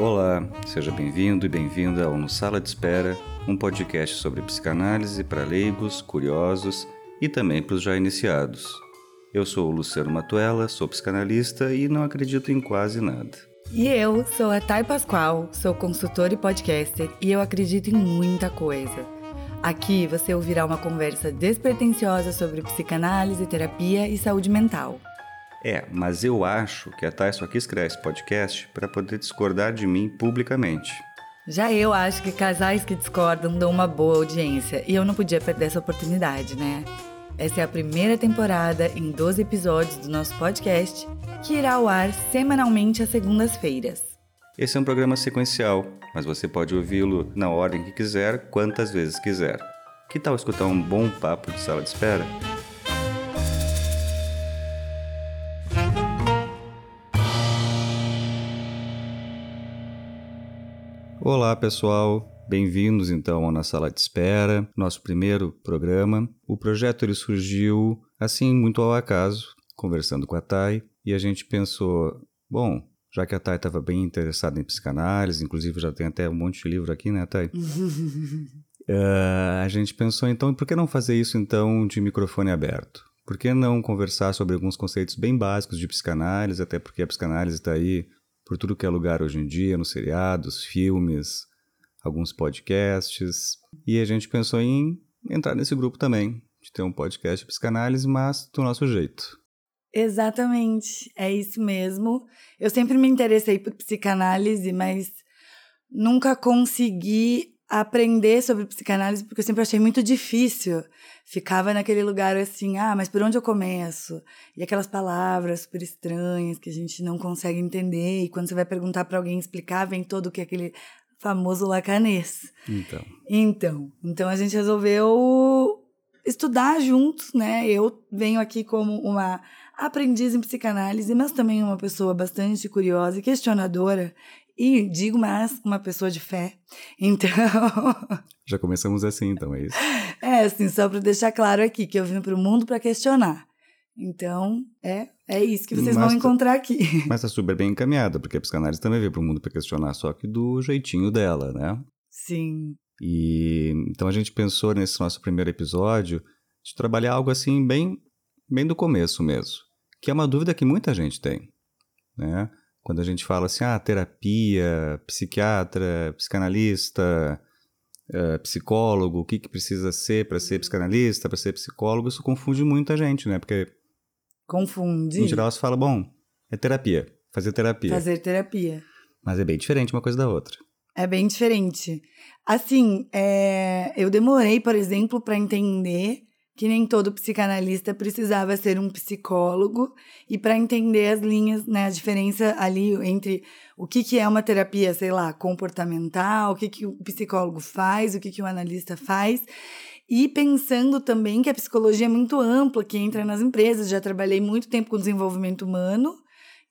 Olá, seja bem-vindo e bem-vinda ao No Sala de Espera, um podcast sobre psicanálise para leigos, curiosos e também para os já iniciados. Eu sou o Luciano Matuela, sou psicanalista e não acredito em quase nada. E eu sou a Thay Pascoal, sou consultora e podcaster e eu acredito em muita coisa. Aqui você ouvirá uma conversa despretensiosa sobre psicanálise, terapia e saúde mental. É, mas eu acho que a Thay só quis criar esse podcast para poder discordar de mim publicamente. Já eu acho que casais que discordam dão uma boa audiência e eu não podia perder essa oportunidade, né? Essa é a primeira temporada em 12 episódios do nosso podcast, que irá ao ar semanalmente às segundas-feiras. Esse é um programa sequencial, mas você pode ouvi-lo na ordem que quiser, quantas vezes quiser. Que tal escutar um bom papo de sala de espera? Olá, pessoal. Bem-vindos então ao Na Sala de Espera, nosso primeiro programa. O projeto ele surgiu assim muito ao acaso, conversando com a Thay, e a gente pensou, bom, já que a Thay estava bem interessada em psicanálise, inclusive já tem até um monte de livro aqui, né, Thay? uh, a gente pensou então, por que não fazer isso então de microfone aberto? Por que não conversar sobre alguns conceitos bem básicos de psicanálise, até porque a psicanálise está aí por tudo que é lugar hoje em dia, nos seriados, filmes, alguns podcasts. E a gente pensou em entrar nesse grupo também, de ter um podcast de psicanálise, mas do nosso jeito. Exatamente, é isso mesmo. Eu sempre me interessei por psicanálise, mas nunca consegui aprender sobre psicanálise porque eu sempre achei muito difícil. Ficava naquele lugar assim, ah, mas por onde eu começo? E aquelas palavras super estranhas que a gente não consegue entender. E quando você vai perguntar para alguém explicar, vem todo o que é aquele famoso lacanês. Então. Então, então a gente resolveu estudar juntos, né? Eu venho aqui como uma aprendiz em psicanálise, mas também uma pessoa bastante curiosa e questionadora e digo mais, uma pessoa de fé. Então. Já começamos assim, então, é isso? É, assim, só para deixar claro aqui que eu vim para o mundo para questionar. Então, é, é isso que vocês mas vão tá encontrar aqui. Mas tá super bem encaminhada, porque a psicanálise também veio para o mundo para questionar, só que do jeitinho dela, né? Sim. E então a gente pensou nesse nosso primeiro episódio de trabalhar algo assim bem, bem do começo mesmo, que é uma dúvida que muita gente tem, né? Quando a gente fala assim, ah, terapia, psiquiatra, psicanalista, uh, psicólogo, o que, que precisa ser para ser psicanalista, para ser psicólogo, isso confunde muita gente, né? Porque. Confunde. Em geral, se fala, bom, é terapia, fazer terapia. Fazer terapia. Mas é bem diferente uma coisa da outra. É bem diferente. Assim, é... eu demorei, por exemplo, para entender que nem todo psicanalista precisava ser um psicólogo e para entender as linhas, né, a diferença ali entre o que, que é uma terapia, sei lá, comportamental, o que, que o psicólogo faz, o que, que o analista faz. E pensando também que a psicologia é muito ampla, que entra nas empresas. Já trabalhei muito tempo com desenvolvimento humano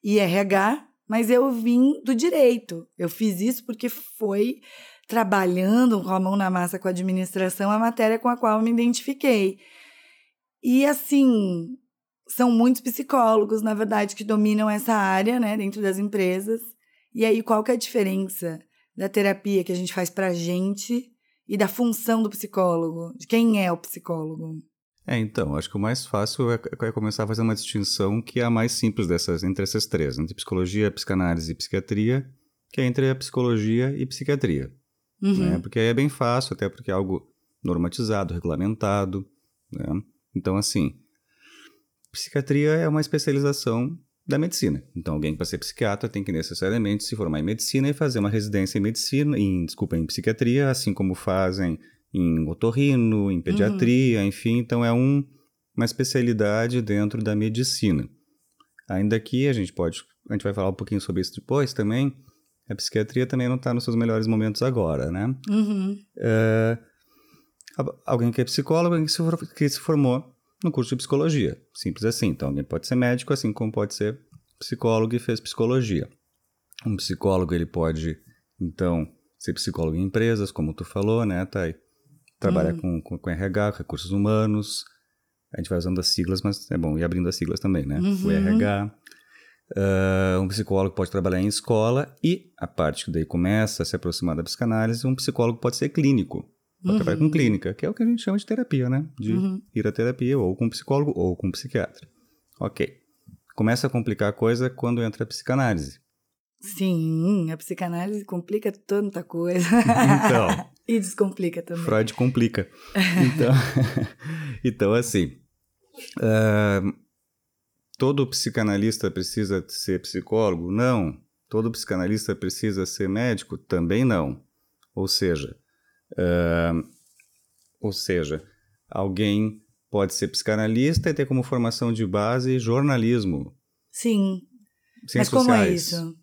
e RH, mas eu vim do direito. Eu fiz isso porque foi trabalhando com a mão na massa com a administração a matéria com a qual eu me identifiquei. E assim, são muitos psicólogos, na verdade, que dominam essa área, né, dentro das empresas. E aí, qual que é a diferença da terapia que a gente faz pra gente e da função do psicólogo? De quem é o psicólogo? É, então, acho que o mais fácil é, é começar a fazer uma distinção que é a mais simples dessas, entre essas três, entre psicologia, psicanálise e psiquiatria, que é entre a psicologia e psiquiatria. Uhum. Né? Porque aí é bem fácil, até porque é algo normatizado, regulamentado, né? Então, assim, psiquiatria é uma especialização da medicina. Então, alguém para ser psiquiatra tem que necessariamente se formar em medicina e fazer uma residência em medicina, em, desculpa, em psiquiatria, assim como fazem em otorrino, em pediatria, uhum. enfim. Então, é um, uma especialidade dentro da medicina. Ainda que a gente pode, a gente vai falar um pouquinho sobre isso depois também, a psiquiatria também não está nos seus melhores momentos agora, né? Uhum. É, alguém que é psicólogo, alguém que se, formou no curso de psicologia. Simples assim. Então, alguém pode ser médico, assim como pode ser psicólogo e fez psicologia. Um psicólogo, ele pode, então, ser psicólogo em empresas, como tu falou, né, Thay? Trabalhar uhum. com, com, com RH, recursos humanos. A gente vai usando as siglas, mas é bom ir abrindo as siglas também, né? Uhum. O RH. Uh, um psicólogo pode trabalhar em escola e a parte que daí começa a se aproximar da psicanálise, um psicólogo pode ser clínico. Pode uhum. com clínica, que é o que a gente chama de terapia, né? De uhum. ir à terapia ou com um psicólogo ou com um psiquiatra. Ok. Começa a complicar a coisa quando entra a psicanálise. Sim, a psicanálise complica tanta coisa. Então. e descomplica também. Freud complica. Então, então assim. Uh, todo psicanalista precisa ser psicólogo? Não. Todo psicanalista precisa ser médico? Também não. Ou seja, uh, ou seja, alguém pode ser psicanalista e ter como formação de base jornalismo. Sim. Ciências Mas como sociais. é isso?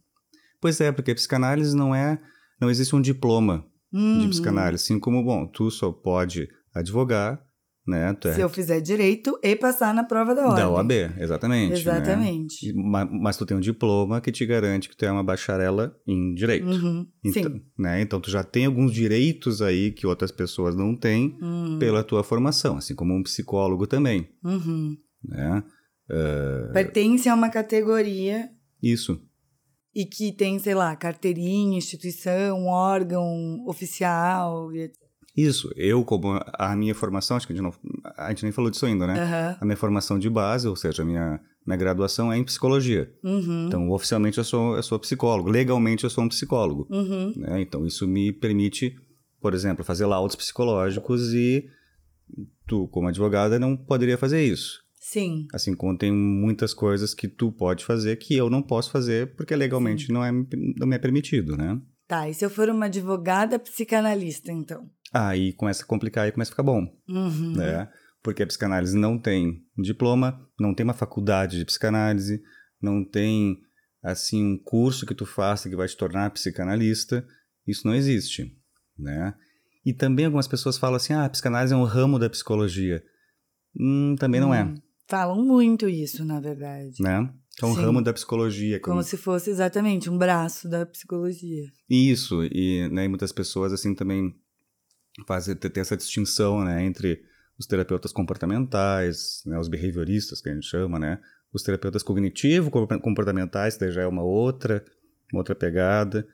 Pois é, porque psicanálise não é, não existe um diploma uhum. de psicanálise, assim como bom, tu só pode advogar né? É... Se eu fizer direito e passar na prova da ordem. Da OAB, exatamente. Exatamente. Né? Mas, mas, tu tem um diploma que te garante que tu é uma bacharela em direito. Uhum. Então, Sim. Né? Então tu já tem alguns direitos aí que outras pessoas não têm uhum. pela tua formação, assim como um psicólogo também. Uhum. Né? Uh... Pertence a uma categoria. Isso. E que tem, sei lá, carteirinha, instituição, órgão oficial, etc. Isso, eu como a minha formação, acho que a gente, não, a gente nem falou disso ainda, né? Uhum. A minha formação de base, ou seja, a minha, minha graduação é em psicologia. Uhum. Então, oficialmente eu sou, eu sou psicólogo, legalmente eu sou um psicólogo. Uhum. Né? Então, isso me permite, por exemplo, fazer laudos psicológicos e tu, como advogada, não poderia fazer isso. Sim. Assim como tem muitas coisas que tu pode fazer que eu não posso fazer porque legalmente não, é, não me é permitido, né? Tá, e se eu for uma advogada psicanalista, então? Aí começa a complicar e começa a ficar bom. Uhum. Né? Porque a psicanálise não tem diploma, não tem uma faculdade de psicanálise, não tem assim um curso que tu faça que vai te tornar psicanalista. Isso não existe, né? E também algumas pessoas falam assim: "Ah, a psicanálise é um ramo da psicologia". Hum, também não é. Hum, falam muito isso, na verdade. Né? É um Sim. ramo da psicologia. Como se fosse exatamente um braço da psicologia. Isso, e né, muitas pessoas assim também fazem ter essa distinção, né, entre os terapeutas comportamentais, né, os behavioristas que a gente chama, né, os terapeutas cognitivo-comportamentais, daí já é uma outra, uma outra pegada.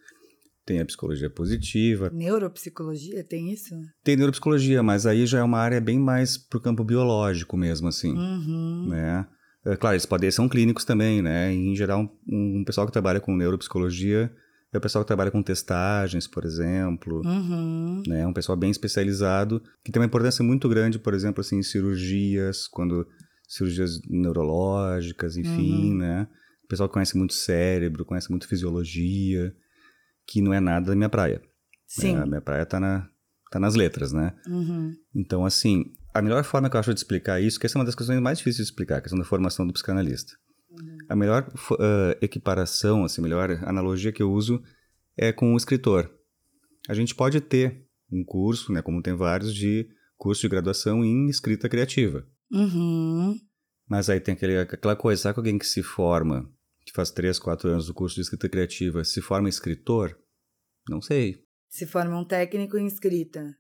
Tem a psicologia positiva. Neuropsicologia, tem isso? Tem neuropsicologia, mas aí já é uma área bem mais pro campo biológico mesmo, assim, Uhum. né? É, claro, eles podem são clínicos também, né? E, em geral, um, um pessoal que trabalha com neuropsicologia é o pessoal que trabalha com testagens, por exemplo, Uhum. né? Um pessoal bem especializado, que tem uma importância muito grande, por exemplo, assim, em cirurgias, quando cirurgias neurológicas, enfim, Uhum. né? O pessoal que conhece muito cérebro, conhece muito fisiologia, que não é nada da minha praia. Sim. É, a minha praia tá, na, tá nas letras, né? Uhum. Então, assim, a melhor forma que eu acho de explicar isso, que essa é uma das questões mais difíceis de explicar, a questão da formação do psicanalista. A melhor uh, equiparação, assim, a melhor analogia que eu uso é com o escritor. A gente pode ter um curso, né, como tem vários, de curso de graduação em escrita criativa. Uhum. Mas aí tem aquele, aquela coisa, sabe alguém que se forma, que faz 3, 4 anos do curso de escrita criativa, se forma escritor? Não sei. Se forma um técnico em escrita.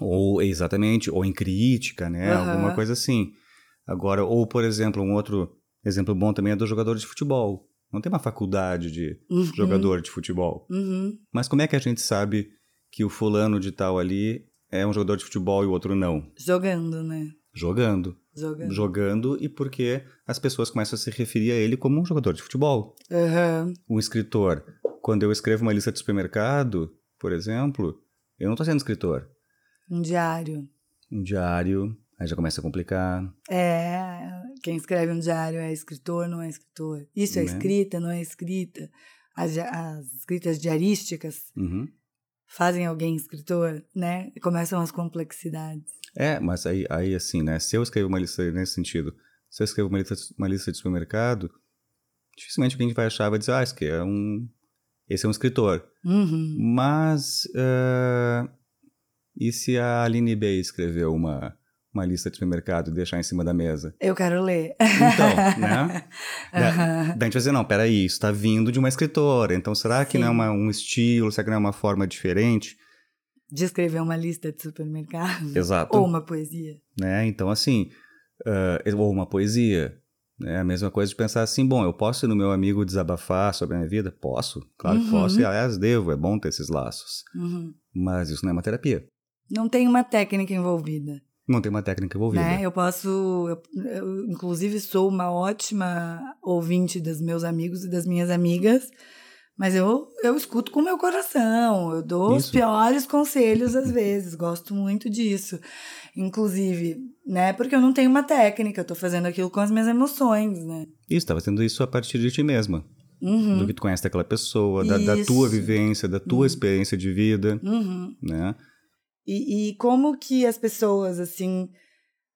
Ou, exatamente, ou em crítica, né? Aham. Alguma coisa assim. Agora, ou, por exemplo, um outro exemplo bom também é do jogador de futebol. Não tem uma faculdade de Uhum. jogador de futebol. Uhum. Mas como é que a gente sabe que o fulano de tal ali é um jogador de futebol e o outro não? Jogando, né? Jogando. Jogando. Jogando e porque as pessoas começam a se referir a ele como um jogador de futebol. Aham. Um escritor. Quando eu escrevo uma lista de supermercado, por exemplo, eu não estou sendo escritor. Um diário. Um diário, aí já começa a complicar. É, quem escreve um diário é escritor, não é escritor. Isso é Né? escrita, não é escrita. As, as escritas diarísticas Uhum. fazem alguém escritor, né? Começam as complexidades. É, mas aí, aí assim, né? Se eu escrevo uma lista nesse sentido, se eu escrevo uma lista, uma lista de supermercado, dificilmente alguém vai achar, vai dizer, ah, esse é um... Esse é um escritor. Uhum. Mas, eh, e se a Aline B escreveu uma, uma lista de supermercado e deixar em cima da mesa? Eu quero ler. Então, né? Da, gente vai dizer, não, peraí, isso está vindo de uma escritora, então será que não é Sim. uma- um estilo, será que não é uma forma diferente? De escrever uma lista de supermercado. Exato. Ou uma poesia. né? Então, assim, eh, ou uma poesia. É a mesma coisa de pensar assim, bom, eu posso ir no meu amigo desabafar sobre a minha vida? Posso, claro que posso, e Uhum. aliás devo, é bom ter esses laços. Uhum. Mas isso não é uma terapia. Não tem uma técnica envolvida. Não tem uma técnica envolvida. Né? Eu posso. Eu, eu, inclusive, sou uma ótima ouvinte dos meus amigos e das minhas amigas, mas eu, eu escuto com o meu coração. Eu dou os Isso. piores conselhos às vezes. Gosto muito disso. Inclusive, né? Porque eu não tenho uma técnica, eu tô fazendo aquilo com as minhas emoções, né? Isso, está fazendo isso a partir de ti mesma. Uhum. Do que tu conhece daquela pessoa, da, da tua vivência, da tua Uhum. experiência de vida, Uhum. né? E, e como que as pessoas, assim,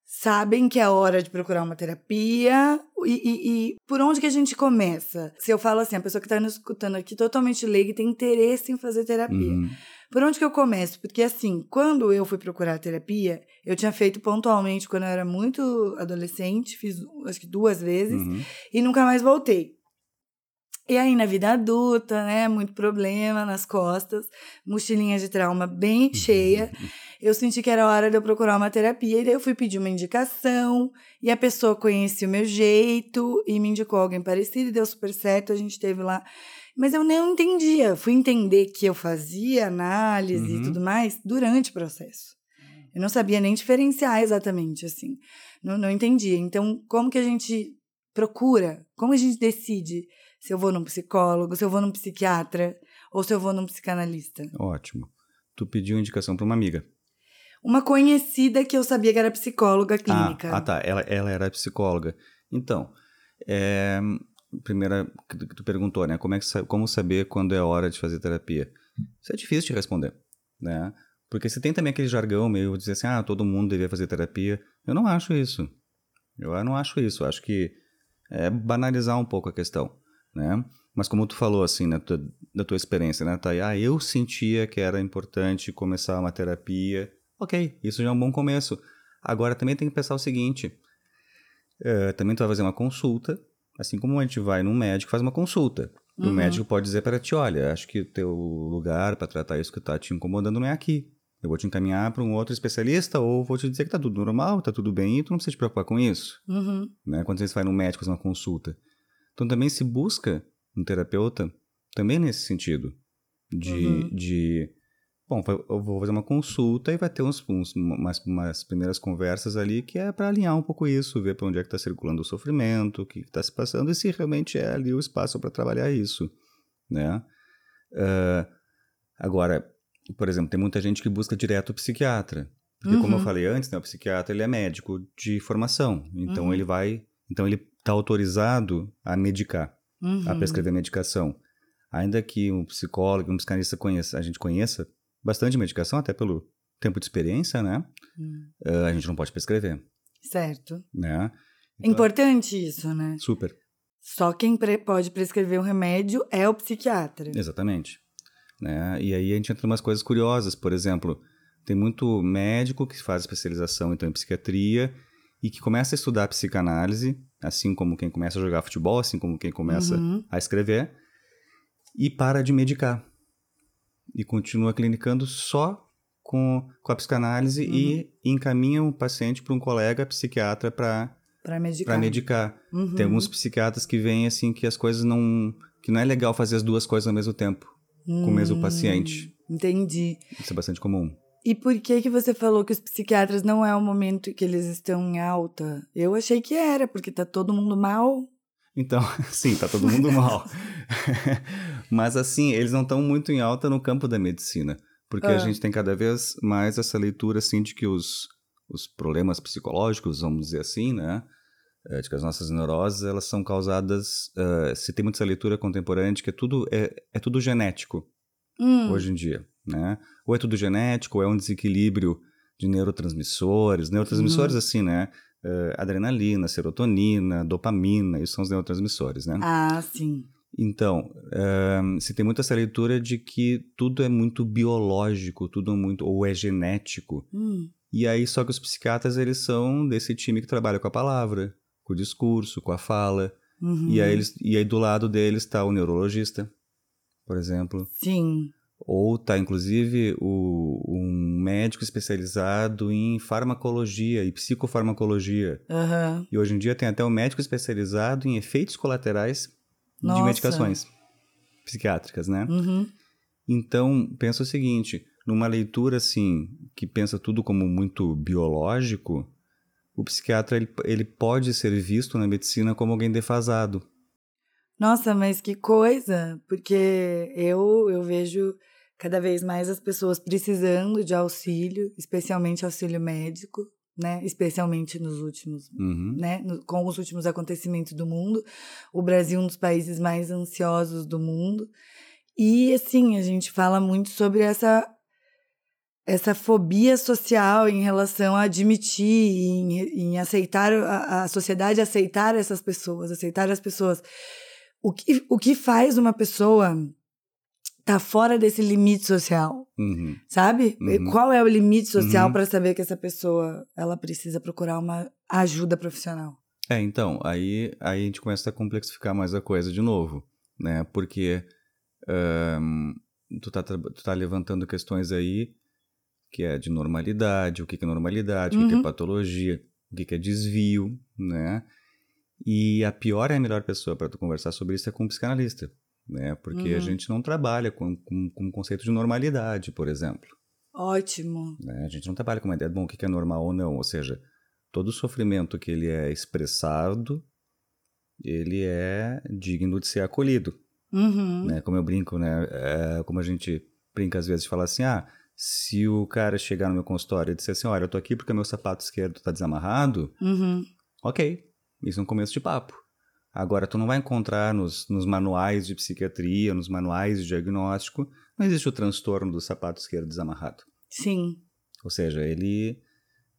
sabem que é hora de procurar uma terapia? E, e- e por onde que a gente começa? Se eu falo assim, a pessoa que está nos escutando aqui totalmente leiga e tem interesse em fazer terapia. Uhum. Por onde que eu começo? Porque, assim, quando eu fui procurar terapia, eu tinha feito pontualmente quando eu era muito adolescente, fiz acho que duas vezes, Uhum. e nunca mais voltei. E aí, na vida adulta, né, muito problema nas costas, mochilinha de trauma bem cheia, eu senti que era hora de eu procurar uma terapia, e daí eu fui pedir uma indicação, e a pessoa conhecia o meu jeito, e me indicou alguém parecido, e deu super certo, a gente teve lá. Mas eu não entendia, fui entender que eu fazia análise Uhum. e tudo mais durante o processo. Eu não sabia nem diferenciar exatamente, assim. Não, não entendia. Então, como que a gente procura? Como a gente decide se eu vou num psicólogo, se eu vou num psiquiatra ou se eu vou num psicanalista? Ótimo. Tu pediu indicação para uma amiga. Uma conhecida que eu sabia que era psicóloga clínica. Ah, ah, tá. Ela, ela era psicóloga. Então, é, primeira que tu, que tu perguntou, né? Como, é que, como saber quando é hora de fazer terapia? Isso é difícil de responder, né? Porque se tem também aquele jargão meio de dizer assim, ah, todo mundo deveria fazer terapia. Eu não acho isso. Eu não acho isso. Eu acho que é banalizar um pouco a questão, né? Mas como tu falou, assim, na tua, da tua experiência, né, Thay? Ah, eu sentia que era importante começar uma terapia. Ok, isso já é um bom começo. Agora também tem que pensar o seguinte: eh, também tu vai fazer uma consulta, assim como a gente vai num médico faz uma consulta. E O Uhum. médico pode dizer para ti: olha, acho que o teu lugar para tratar isso que está te incomodando não é aqui. Eu vou te encaminhar para um outro especialista ou vou te dizer que tá tudo normal, tá tudo bem e tu não precisa te preocupar com isso. Uhum. Né? Quando você vai num médico fazer uma consulta. Então também se busca um terapeuta também nesse sentido. De, Uhum. de bom, eu vou fazer uma consulta e vai ter uns, uns- umas, umas primeiras conversas ali que é para alinhar um pouco isso, ver para onde é que está circulando o sofrimento, o que está se passando e se realmente é ali o espaço para trabalhar isso, né? Ah, agora, por exemplo, tem muita gente que busca direto o psiquiatra, porque como eu Uhum. falei antes, né, o psiquiatra ele é médico de formação, então Uhum. ele vai, então ele está autorizado a medicar Uhum. a prescrever medicação. Ainda que um psicólogo, um psicanalista conheça, a gente conheça bastante medicação, até pelo tempo de experiência, né? Hum. eh, a gente não pode prescrever, Certo. né? É importante isso, né? Super, Só quem pre- pode prescrever o remédio é o psiquiatra. exatamente. Né? E aí a gente entra em umas coisas curiosas, por exemplo, tem muito médico que faz especialização então em psiquiatria e que começa a estudar psicanálise, assim como quem começa a jogar futebol, assim como quem começa Uhum. a escrever, e para de medicar. E continua clinicando só com, com a psicanálise e encaminha o paciente para um colega psiquiatra para Pra medicar. medicar. Uhum. Tem alguns psiquiatras que veem assim que as coisas não. que não é legal fazer as duas coisas ao mesmo tempo, com o mesmo Hum, paciente. Entendi. Isso é bastante comum. E por que que você falou que os psiquiatras não é o momento que eles estão em alta? Eu achei que era, porque tá todo mundo mal. Então, sim, tá todo mundo mal. Mas assim, eles não estão muito em alta no campo da medicina, porque a Ah. gente tem cada vez mais essa leitura assim de que os, os problemas psicológicos, vamos dizer assim, né, eh, de que as nossas neuroses elas são causadas, eh, se tem muita essa leitura contemporânea de que é tudo é, é tudo genético Hum, hoje em dia, né? Ou é tudo genético, ou é um desequilíbrio de neurotransmissores, neurotransmissores assim, né? Eh, adrenalina, serotonina, dopamina, isso são os neurotransmissores, né? Ah, sim. Então, ahn, se tem muito essa leitura de que tudo é muito biológico, tudo é muito ou é genético. Hum, E aí só que os psiquiatras eles são desse time que trabalha com a palavra, com o discurso, com a fala. uhum. E aí eles e aí do lado deles está o neurologista, por exemplo, Sim. Ou tá inclusive o, um médico especializado em farmacologia e psicofarmacologia. Aham. E hoje em dia tem até um médico especializado em efeitos colaterais Nossa. de medicações psiquiátricas, né? Uhum. Então, pensa o seguinte, numa leitura assim, que pensa tudo como muito biológico, o psiquiatra ele, ele pode ser visto na medicina como alguém defasado. Nossa, mas que coisa! Porque eu, eu vejo cada vez mais as pessoas precisando de auxílio, especialmente auxílio médico, né? Especialmente nos últimos, Uhum. né? No- com os últimos acontecimentos do mundo. O Brasil é um dos países mais ansiosos do mundo. E assim, a gente fala muito sobre essa essa fobia social em relação a admitir, em, em aceitar a, a sociedade aceitar essas pessoas, aceitar as pessoas. O que, o que faz uma pessoa tá fora desse limite social, Uhum. sabe? Uhum. Qual é o limite social Uhum. para saber que essa pessoa ela precisa procurar uma ajuda profissional? É, então, aí, aí a gente começa a complexificar mais a coisa de novo, né? Porque ahn, tu, tá, tu tá levantando questões aí que é de normalidade, o que que é normalidade, o que que Uhum. é patologia, o que que é desvio, né? E a pior e a melhor pessoa para tu conversar sobre isso é com um psicanalista, né? Porque a Uhum. gente não trabalha com, com, com o conceito de normalidade, por exemplo. Ótimo. né? A gente não trabalha com uma ideia de bom, o que é normal ou não. Ou seja, todo o sofrimento que ele é expressado, ele é digno de ser acolhido. Uhum. Né? Como eu brinco, né? É, como a gente brinca às vezes de falar assim, ah, se o cara chegar no meu consultório e disser assim, olha, eu tô aqui porque meu sapato esquerdo tá desamarrado, Uhum. ok, isso é um começo de papo. Agora, tu não vai encontrar nos, nos manuais de psiquiatria, nos manuais de diagnóstico, não existe o transtorno do sapato esquerdo desamarrado. Sim. Ou seja, ele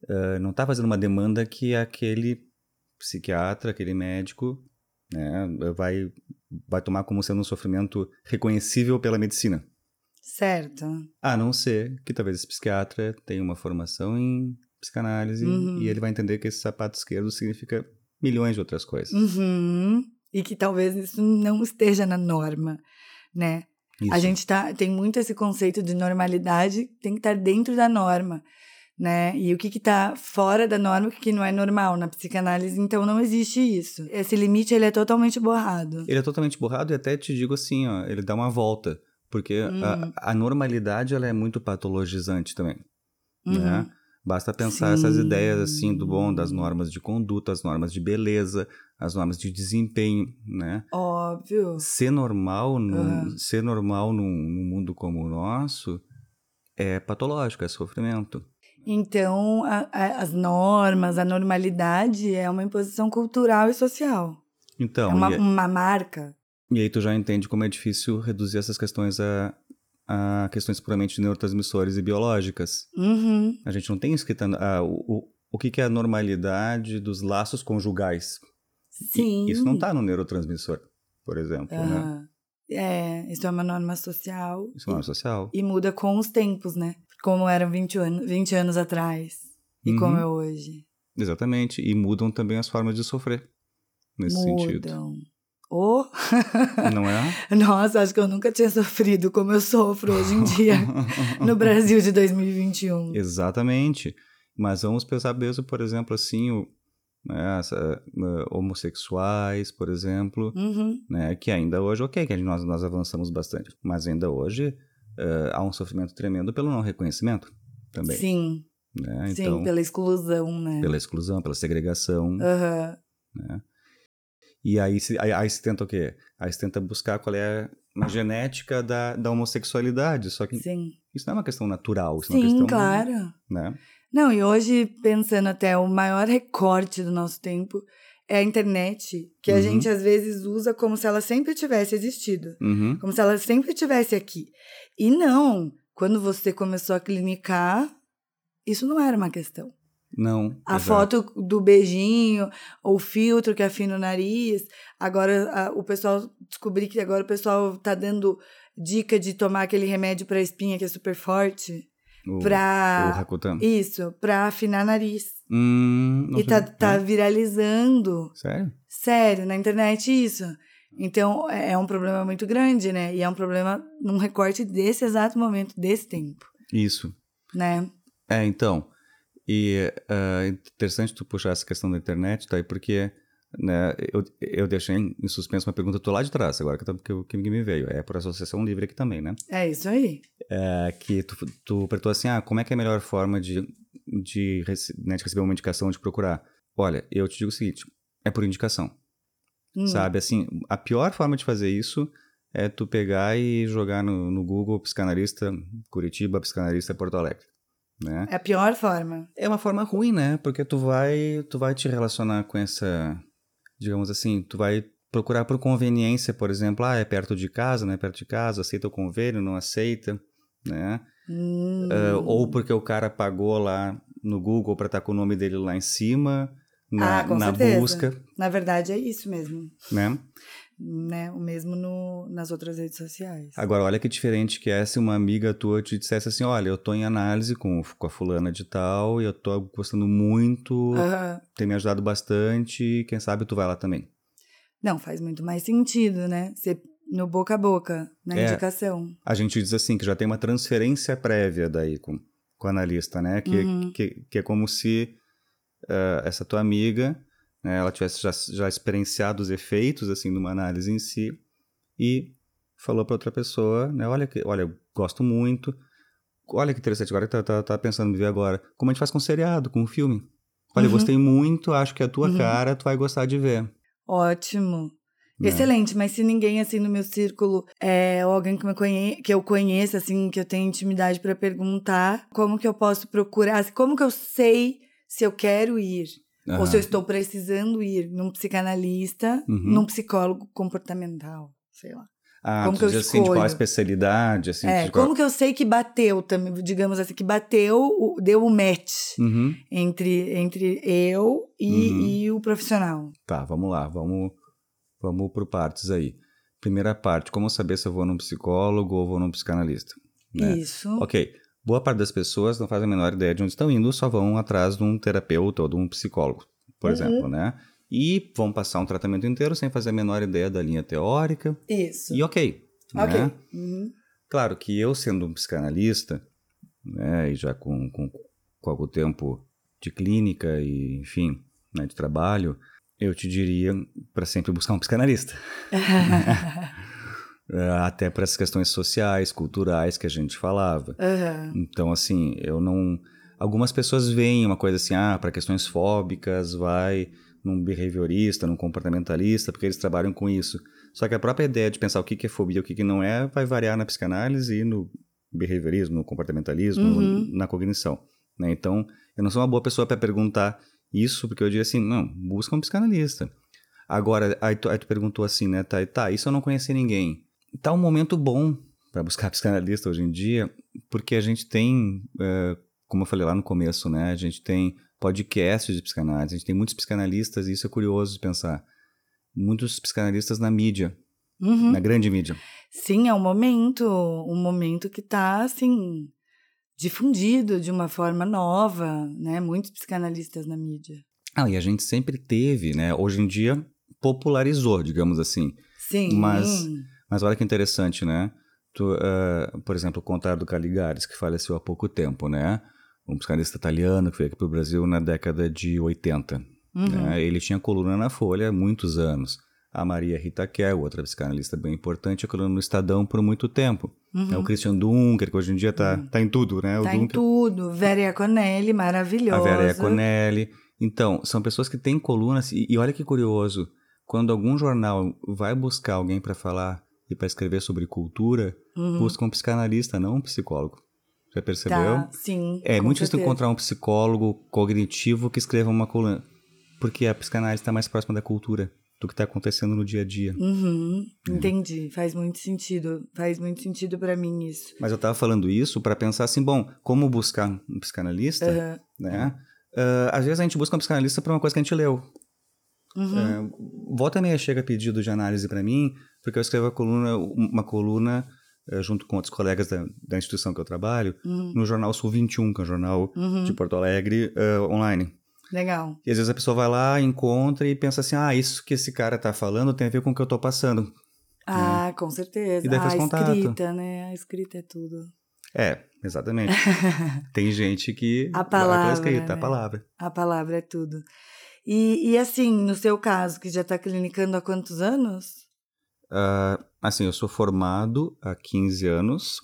eh, não está fazendo uma demanda que aquele psiquiatra, aquele médico, né, vai, vai tomar como sendo um sofrimento reconhecível pela medicina. Certo. A não ser que talvez esse psiquiatra tenha uma formação em psicanálise Uhum. e ele vai entender que esse sapato esquerdo significa milhões de outras coisas. Uhum. E que talvez isso não esteja na norma, né? A Isso. gente tá, tem muito esse conceito de normalidade, tem que estar dentro da norma, né? E o que que tá fora da norma, o que não é normal na psicanálise, então não existe isso. Esse limite ele é totalmente borrado. Ele é totalmente borrado e até te digo assim, ó, ele dá uma volta. Porque a, a normalidade ela é muito patologizante também. Uhum. né? Basta pensar essas Sim. ideias assim do bom, das normas de conduta, as normas de beleza, as normas de desempenho, né? Óbvio. Ser normal, num, Aham. ser normal num, num mundo como o nosso é patológico, é sofrimento. Então, a- a- as normas, a normalidade é uma imposição cultural e social. Então, é uma, e, uma marca. e aí tu já entende como é difícil reduzir essas questões a, a questões puramente de neurotransmissores e biológicas. Uhum. A gente não tem escrita ah, o, o, o que, que é a normalidade dos laços conjugais. E Sim. Isso não está no neurotransmissor, por exemplo, né? Aham. É, isso é uma norma social. Isso é uma norma social. E muda com os tempos, né? Como eram 20, anos 20 anos atrás. E Uhum. como é hoje. Exatamente. E mudam também as formas de sofrer. Nesse sentido. Oh, Não é? nossa, acho que eu nunca tinha sofrido como eu sofro hoje em dia no Brasil de 2021. Exatamente. Mas vamos pensar mesmo, por exemplo, assim, o, né, eh, homossexuais, por exemplo, Uhum. né, que ainda hoje, ok, que nós, nós avançamos bastante, mas ainda hoje eh, há um sofrimento tremendo pelo não reconhecimento também. Sim, né? sim, Então, pela exclusão, né? pela exclusão, pela segregação. Aham. né? E aí se, aí, aí se tenta o quê? Aí se tenta buscar qual é a genética da, da homossexualidade, só que Sim. isso não é uma questão natural, isso é uma Sim, questão... claro. Né? Não, e hoje, pensando até, o maior recorte do nosso tempo é a internet, que a Uhum. gente às vezes usa como se ela sempre tivesse existido. Uhum. Como se ela sempre estivesse aqui. E não, quando você começou a clinicar, isso não era uma questão. Não. A exato. foto do beijinho, ou o filtro que afina o nariz. Agora a- o pessoal descobri que agora o pessoal tá dando dica de tomar aquele remédio para espinha que é super forte, O, pra o Rakutan. isso, para afinar nariz. Hum, e tá, tá É? viralizando. Sério? Sério, na internet isso. Então é é um problema muito grande, né? E é um problema num recorte desse exato momento, desse tempo, Isso. né? É, então. E uh, interessante tu puxar essa questão da internet, tá aí, porque né, eu, eu deixei em suspenso uma pergunta, tô lá de trás agora, que, que, que me veio. É por associação livre aqui também, né? É isso aí. É, que tu, tu perguntou assim, ah, como é que é a melhor forma de, de, né, de receber uma indicação, de procurar? Olha, eu te digo o seguinte, é por indicação. Hum. Sabe, assim, a pior forma de fazer isso é tu pegar e jogar no, no Google psicanalista Curitiba, psicanalista Porto Alegre. Né? É a pior forma. É uma forma ruim, né? Porque tu vai, tu vai te relacionar com essa, digamos assim, tu vai procurar por conveniência, por exemplo, ah, é perto de casa, não é perto de casa, aceita o convênio, não aceita, né? Hum. Uh, ou porque o cara pagou lá no Google para estar tá com o nome dele lá em cima, na, ah, na busca. Na verdade, é isso mesmo. Né? Né? O mesmo no, nas outras redes sociais. Agora, olha que diferente que é se uma amiga tua te dissesse assim, olha, eu tô em análise com, com a fulana de tal e eu tô gostando muito, tem me ajudado bastante, quem sabe tu vai lá também. Não, faz muito mais sentido, né? Ser no boca a boca, na é, indicação. A gente diz assim, que já tem uma transferência prévia daí com, com o analista, né? Que, uhum. que, que é como se uh, essa tua amiga né, ela tivesse já, já experienciado os efeitos assim numa análise em si e falou para outra pessoa, né, olha que, olha, eu gosto muito, olha que interessante, agora tá, tá, tá pensando em ver agora, como a gente faz com seriado, com um filme. Olha, uhum. eu gostei muito, acho que é a tua uhum. cara, tu vai gostar de ver. Ótimo. Né? Excelente, mas se ninguém assim no meu círculo é ou alguém que, me conhe que eu conheça, assim, que eu tenho intimidade para perguntar, como que eu posso procurar, como que eu sei se eu quero ir? Uhum. Ou se eu estou precisando ir num psicanalista, uhum. num psicólogo comportamental, sei lá. Ah, como que eu assim, escolho? de qual especialidade? Assim, é, qual... como que eu sei que bateu, também, digamos assim, que bateu, deu o match uhum. entre, entre eu e, uhum. e, o profissional. Tá, vamos lá, vamos, vamos por partes aí. Primeira parte, como saber se eu vou num psicólogo ou vou num psicanalista? Né? Isso. Ok, Boa parte das pessoas não faz a menor ideia de onde estão indo, só vão atrás de um terapeuta ou de um psicólogo, por uhum. exemplo, né? E vão passar um tratamento inteiro sem fazer a menor ideia da linha teórica. Isso. E ok. Ok. Né? Uhum. Claro que eu, sendo um psicanalista, né, e já com, com, com algum tempo de clínica e, enfim, né, de trabalho, eu te diria para sempre buscar um psicanalista. Eh, até para as questões sociais, culturais que a gente falava. Uhum. Então, assim, eu não. Algumas pessoas veem uma coisa assim, ah, para questões fóbicas, vai num behaviorista, num comportamentalista, porque eles trabalham com isso. Só que a própria ideia de pensar o que é fobia e o que não é vai variar na psicanálise e no behaviorismo, no comportamentalismo, uhum. na cognição. Né? Então, eu não sou uma boa pessoa para perguntar isso, porque eu diria assim, não, busca um psicanalista. Agora, aí tu, aí tu perguntou assim, né, tá, tá, isso eu não conheci ninguém tá um momento bom para buscar psicanalista hoje em dia, porque a gente tem, é, como eu falei lá no começo, né? A gente tem podcasts de psicanálise, a gente tem muitos psicanalistas, e isso é curioso de pensar. Muitos psicanalistas na mídia, uhum. na grande mídia. Sim, é um momento, um momento que está assim difundido de uma forma nova, né? Muitos psicanalistas na mídia. Ah, e a gente sempre teve, né? Hoje em dia popularizou, digamos assim. Sim. Mas mas olha que interessante, né? Tu, uh, por exemplo, o Contar do Caligares, que faleceu há pouco tempo, né? Um psicanalista italiano que veio aqui para o Brasil na década de 80. Uhum. Né? Ele tinha coluna na Folha há muitos anos. A Maria Rita Kerr, outra psicanalista bem importante, a coluna no Estadão por muito tempo. Uhum. É o Christian Dunker, que hoje em dia está uhum. tá em tudo, né? Tá Dunker. em tudo. Vera Iaconelli, maravilhosa. A Vera Iaconelli. Então, são pessoas que têm colunas. E, e olha que curioso, quando algum jornal vai buscar alguém para falar e para escrever sobre cultura, uhum. busca um psicanalista, não um psicólogo. Já percebeu? Tá, sim. É muito difícil encontrar um psicólogo cognitivo que escreva uma coluna. Porque a psicanálise está mais próxima da cultura, do que está acontecendo no dia a dia. Uhum, é. Entendi. Faz muito sentido. Faz muito sentido para mim isso. Mas eu estava falando isso para pensar assim, bom, como buscar um psicanalista, uhum. né? Uh, às vezes a gente busca um psicanalista para uma coisa que a gente leu. Uhum. É, volta e meia chega pedido de análise para mim, porque eu escrevo coluna, uma coluna é, junto com outros colegas da, da instituição que eu trabalho, uhum. no jornal Sul 21, que é um jornal uhum. de Porto Alegre uh, online. Legal. E às vezes a pessoa vai lá, encontra e pensa assim: ah, isso que esse cara tá falando tem a ver com o que eu tô passando. Ah, né? com certeza. E daí faz a contato. escrita, né? A escrita é tudo. É, exatamente. Tem gente que a palavra, escrita, né? a palavra. A palavra é tudo. E, e assim, no seu caso, que já está clinicando há quantos anos? Uh, assim, eu sou formado há 15 anos,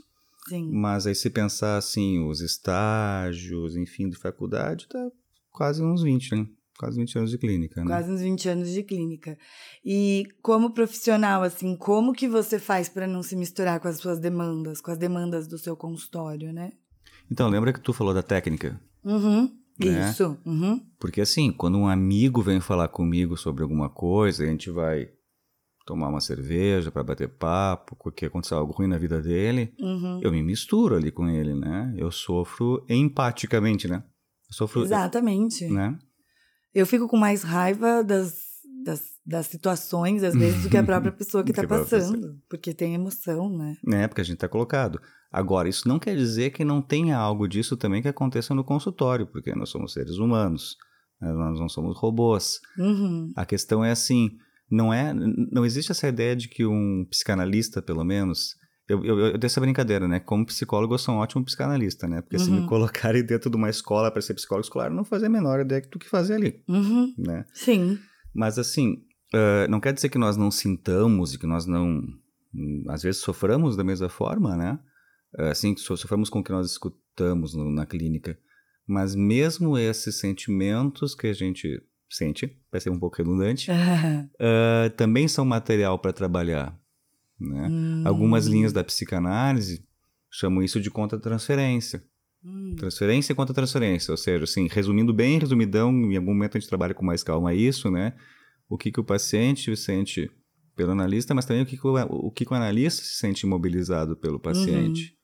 Sim. mas aí se pensar assim, os estágios, enfim, de faculdade, tá quase uns 20, né? Quase 20 anos de clínica, né? Quase uns 20 anos de clínica. E como profissional, assim, como que você faz para não se misturar com as suas demandas, com as demandas do seu consultório, né? Então, lembra que tu falou da técnica? Uhum. Né? Isso. Uhum. Porque assim, quando um amigo vem falar comigo sobre alguma coisa, a gente vai tomar uma cerveja para bater papo, porque aconteceu algo ruim na vida dele, Uhum. eu me misturo ali com ele, né? Eu sofro empaticamente, né? Eu sofro, Exatamente. né? Eu fico com mais raiva das, das, das situações, às vezes, do que a própria pessoa que está passando. Porque tem emoção, né? né? Porque a gente tá colocado. Agora, isso não quer dizer que não tenha algo disso também que aconteça no consultório, porque nós somos seres humanos, né? nós não somos robôs. Uhum. A questão é assim, não é, não existe essa ideia de que um psicanalista, pelo menos, eu, eu, eu dei essa brincadeira, né? Como psicólogo, eu sou um ótimo psicanalista, né? Porque se Uhum. me colocarem dentro de uma escola para ser psicólogo escolar, eu não fazia a menor ideia do que fazer ali, Uhum. né? Sim. Mas assim, ah, não quer dizer que nós não sintamos e que nós não, às vezes, soframos da mesma forma, né? Ah, Assim, so- sofremos com o que nós escutamos no- na clínica. Mas mesmo esses sentimentos que a gente sente, vai ser um pouco redundante, ah, também são material para trabalhar, né? Hum. Algumas linhas da psicanálise chamam isso de contra-transferência. Hum. Transferência e contra-transferência, ou seja, assim, resumindo bem, resumidão, em algum momento a gente trabalha com mais calma isso, né? O que, que o paciente sente pelo analista, mas também o que, que o, o que, que o analista se sente imobilizado pelo paciente.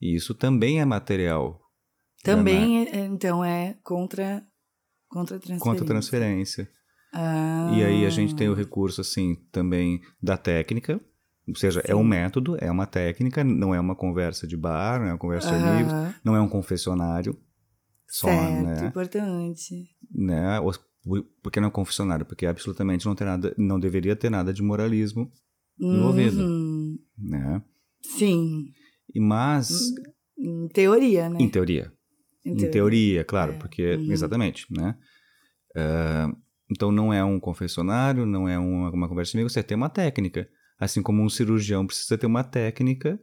E isso também é material Também, é- então, é contra, contra transferência. contra-transferência. Ah. E aí a gente tem o recurso, assim, também da técnica, ou seja, é um Sim. método, é uma técnica, não é uma conversa de bar, não é uma conversa de amigos, não é um confessionário, só, certo, né? importante. né? Os- por- Por que não é confessionário? Porque absolutamente não tem nada, não deveria ter nada de moralismo, Envolvido. Uhum. né? Sim, E mas em teoria, né? em teoria, em teoria, claro, É, porque uhum. exatamente, né? Ah, então não é um confessionário, não é uma, uma conversa comigo, você tem uma técnica, assim como um cirurgião precisa ter uma técnica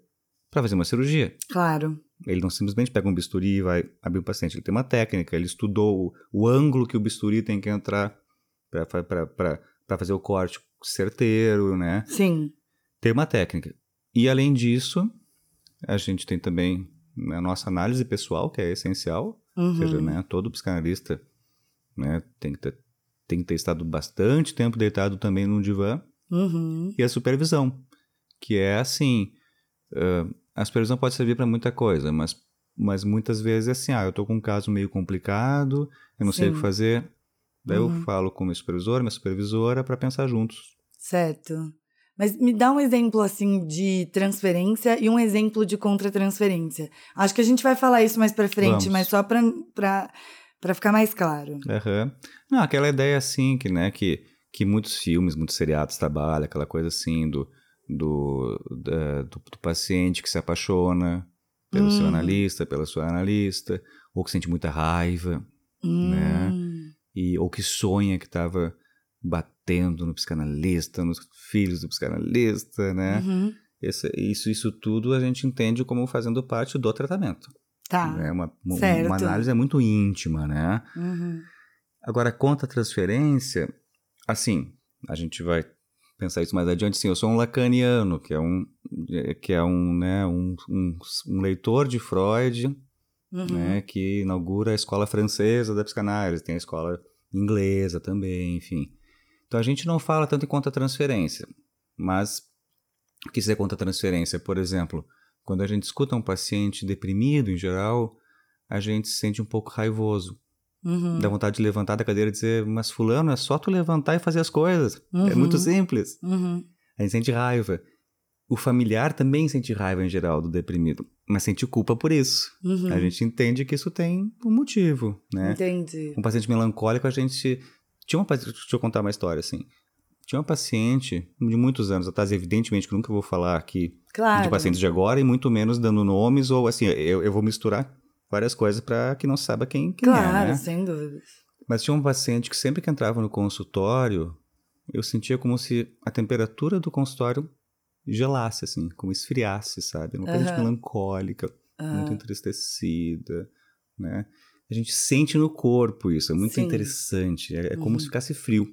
para fazer uma cirurgia. Claro. Ele não simplesmente pega um bisturi e vai abrir o paciente. Ele tem uma técnica, ele estudou o, o ângulo que o bisturi tem que entrar para fazer o corte certeiro, né? Sim. Tem uma técnica. E além disso, a gente tem também a nossa análise pessoal, que é essencial. Uhum. Ou seja, né, todo psicanalista né, tem, que ter, tem que ter estado bastante tempo deitado também num divã. Uhum. E a supervisão, que é assim, ah, a supervisão pode servir para muita coisa, mas, mas muitas vezes é assim, ah, eu tô com um caso meio complicado, eu não sei o que Sim. fazer, daí Uhum. eu falo com o meu supervisor, minha supervisora, para pensar juntos. Certo. Mas me dá um exemplo assim de transferência e um exemplo de contra-transferência. Acho que a gente vai falar isso mais pra frente, Vamos. mas só pra ficar mais claro. Aham. Não, aquela ideia assim, que, né, que, que muitos filmes, muitos seriados trabalham, aquela coisa assim do, do, da- do, do paciente que se apaixona pelo seu Hum. analista, pela sua analista, ou que sente muita raiva, Né? Hum, e, ou que sonha que estava batendo no psicanalista, nos filhos do psicanalista, né? uhum. Esse- isso, isso tudo a gente entende como fazendo parte do tratamento. Tá. né? Uma, uma, certo. uma análise muito íntima, né? Uhum. Agora, quanto à transferência, assim, a gente vai pensar isso mais adiante. Sim, eu sou um lacaniano, que é um, que é um, né, um, um, um leitor de Freud, Uhum. né, que inaugura a escola francesa da psicanálise, tem a escola inglesa também, enfim. Então a gente não fala tanto em contra-transferência, mas o que seria contra-transferência? Por exemplo, quando a gente escuta um paciente deprimido, em geral, a gente se sente um pouco raivoso. Uhum. Dá vontade de levantar da cadeira e dizer, mas fulano, é só tu levantar e fazer as coisas. É Uhum. muito simples. Uhum. A gente sente raiva. O familiar também sente raiva em geral do deprimido, mas sente culpa por isso. Uhum. A gente entende que isso tem um motivo, né? Entendi. Um paciente melancólico, a gente. Tinha uma paciente. Deixa eu contar uma história assim. Tinha uma paciente de muitos anos atrás, evidentemente que nunca vou falar aqui Claro. de pacientes de agora, e muito menos dando nomes, ou assim, eu, eu vou misturar várias coisas para que não saiba quem, quem Claro, é, né? sem dúvidas. Mas tinha um paciente que sempre que entrava no consultório, eu sentia como se a temperatura do consultório gelasse, assim, como esfriasse, sabe? Uma coisa Aham. melancólica, muito Ah, entristecida, né? A gente sente no corpo isso, é muito Sim. interessante. É, é como Uhum. se ficasse frio.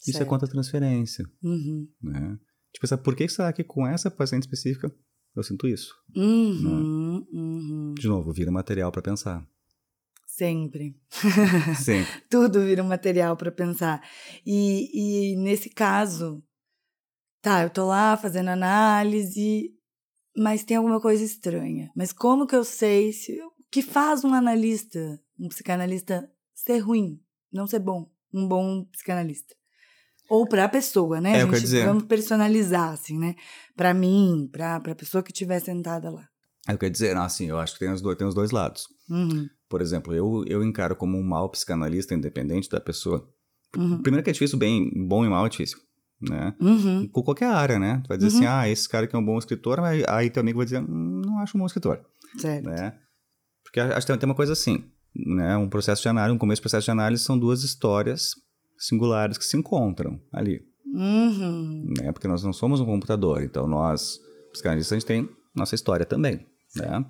Isso é certo. contra transferência, Uhum. né? Tipo, sabe por que será que com essa paciente específica eu sinto isso? Uhum, uhum. De novo, vira material para pensar. Sempre. Sempre. Tudo vira um material para pensar. E, e nesse caso, tá, eu tô lá fazendo análise, mas tem alguma coisa estranha. Mas como que eu sei se que faz um analista, um psicanalista ser ruim, não ser bom, um bom psicanalista? Ou para a pessoa, né? É, a eu quero gente dizer- vamos personalizar assim, né? Para mim, para para pessoa que estiver sentada lá. Aí eu quero dizer, assim, eu acho que tem os dois, tem os dois lados. Uhum, Por exemplo, eu, eu encaro como um mau psicanalista independente da pessoa. uhum, Primeiro que é difícil, bem, bom e mal é difícil, né? uhum, Com qualquer área, né? Tu vai dizer Uhum. assim, ah, esse cara que é um bom escritor, mas aí teu amigo vai dizer, hum, não acho um bom escritor, certo. né? Porque acho que tem uma coisa assim, né? Um processo de análise, um começo do processo de análise são duas histórias singulares que se encontram ali, Uhum, né? Porque nós não somos um computador, então nós, psicanalistas, a gente tem nossa história também, né?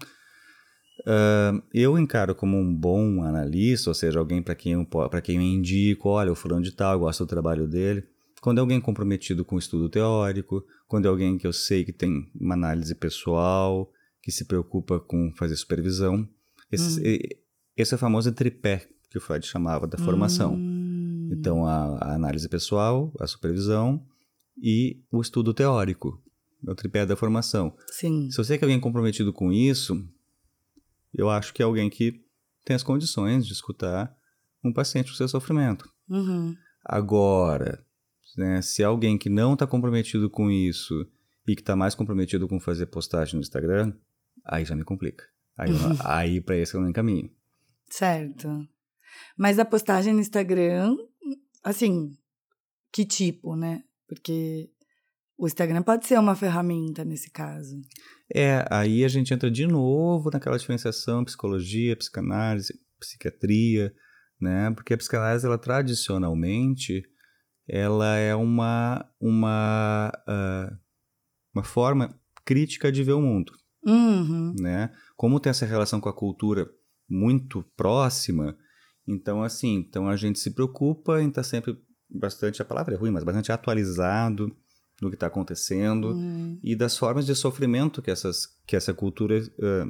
Ah, eu encaro como um bom analista, ou seja, alguém para quem, eu quem eu indico, olha, o fulano de tal, eu gosto do trabalho dele. Quando é alguém comprometido com o estudo teórico, quando é alguém que eu sei que tem uma análise pessoal, que se preocupa com fazer supervisão. Esse, Hum. esse é o famoso tripé que o Freud chamava da formação. Hum, Então, a, a análise pessoal, a supervisão e o estudo teórico. É o tripé da formação. Sim. Se você é que alguém comprometido com isso, eu acho que é alguém que tem as condições de escutar um paciente com seu sofrimento. Uhum. Agora, né, se é alguém que não está comprometido com isso e que está mais comprometido com fazer postagem no Instagram, aí já me complica. Aí, eu- aí para esse eu não encaminho. Certo. Mas a postagem no Instagram, assim, que tipo, né? Porque o Instagram pode ser uma ferramenta nesse caso. É, aí a gente entra de novo naquela diferenciação psicologia, psicanálise, psiquiatria, né? Porque a psicanálise, ela tradicionalmente, ela é uma uma ah, uma forma crítica de ver o mundo, Uhum. né? Como tem essa relação com a cultura muito próxima, então assim, então a gente se preocupa em estar sempre bastante, a palavra é ruim, mas bastante atualizado do que está acontecendo Uhum. e das formas de sofrimento que, essas, que essa cultura eh,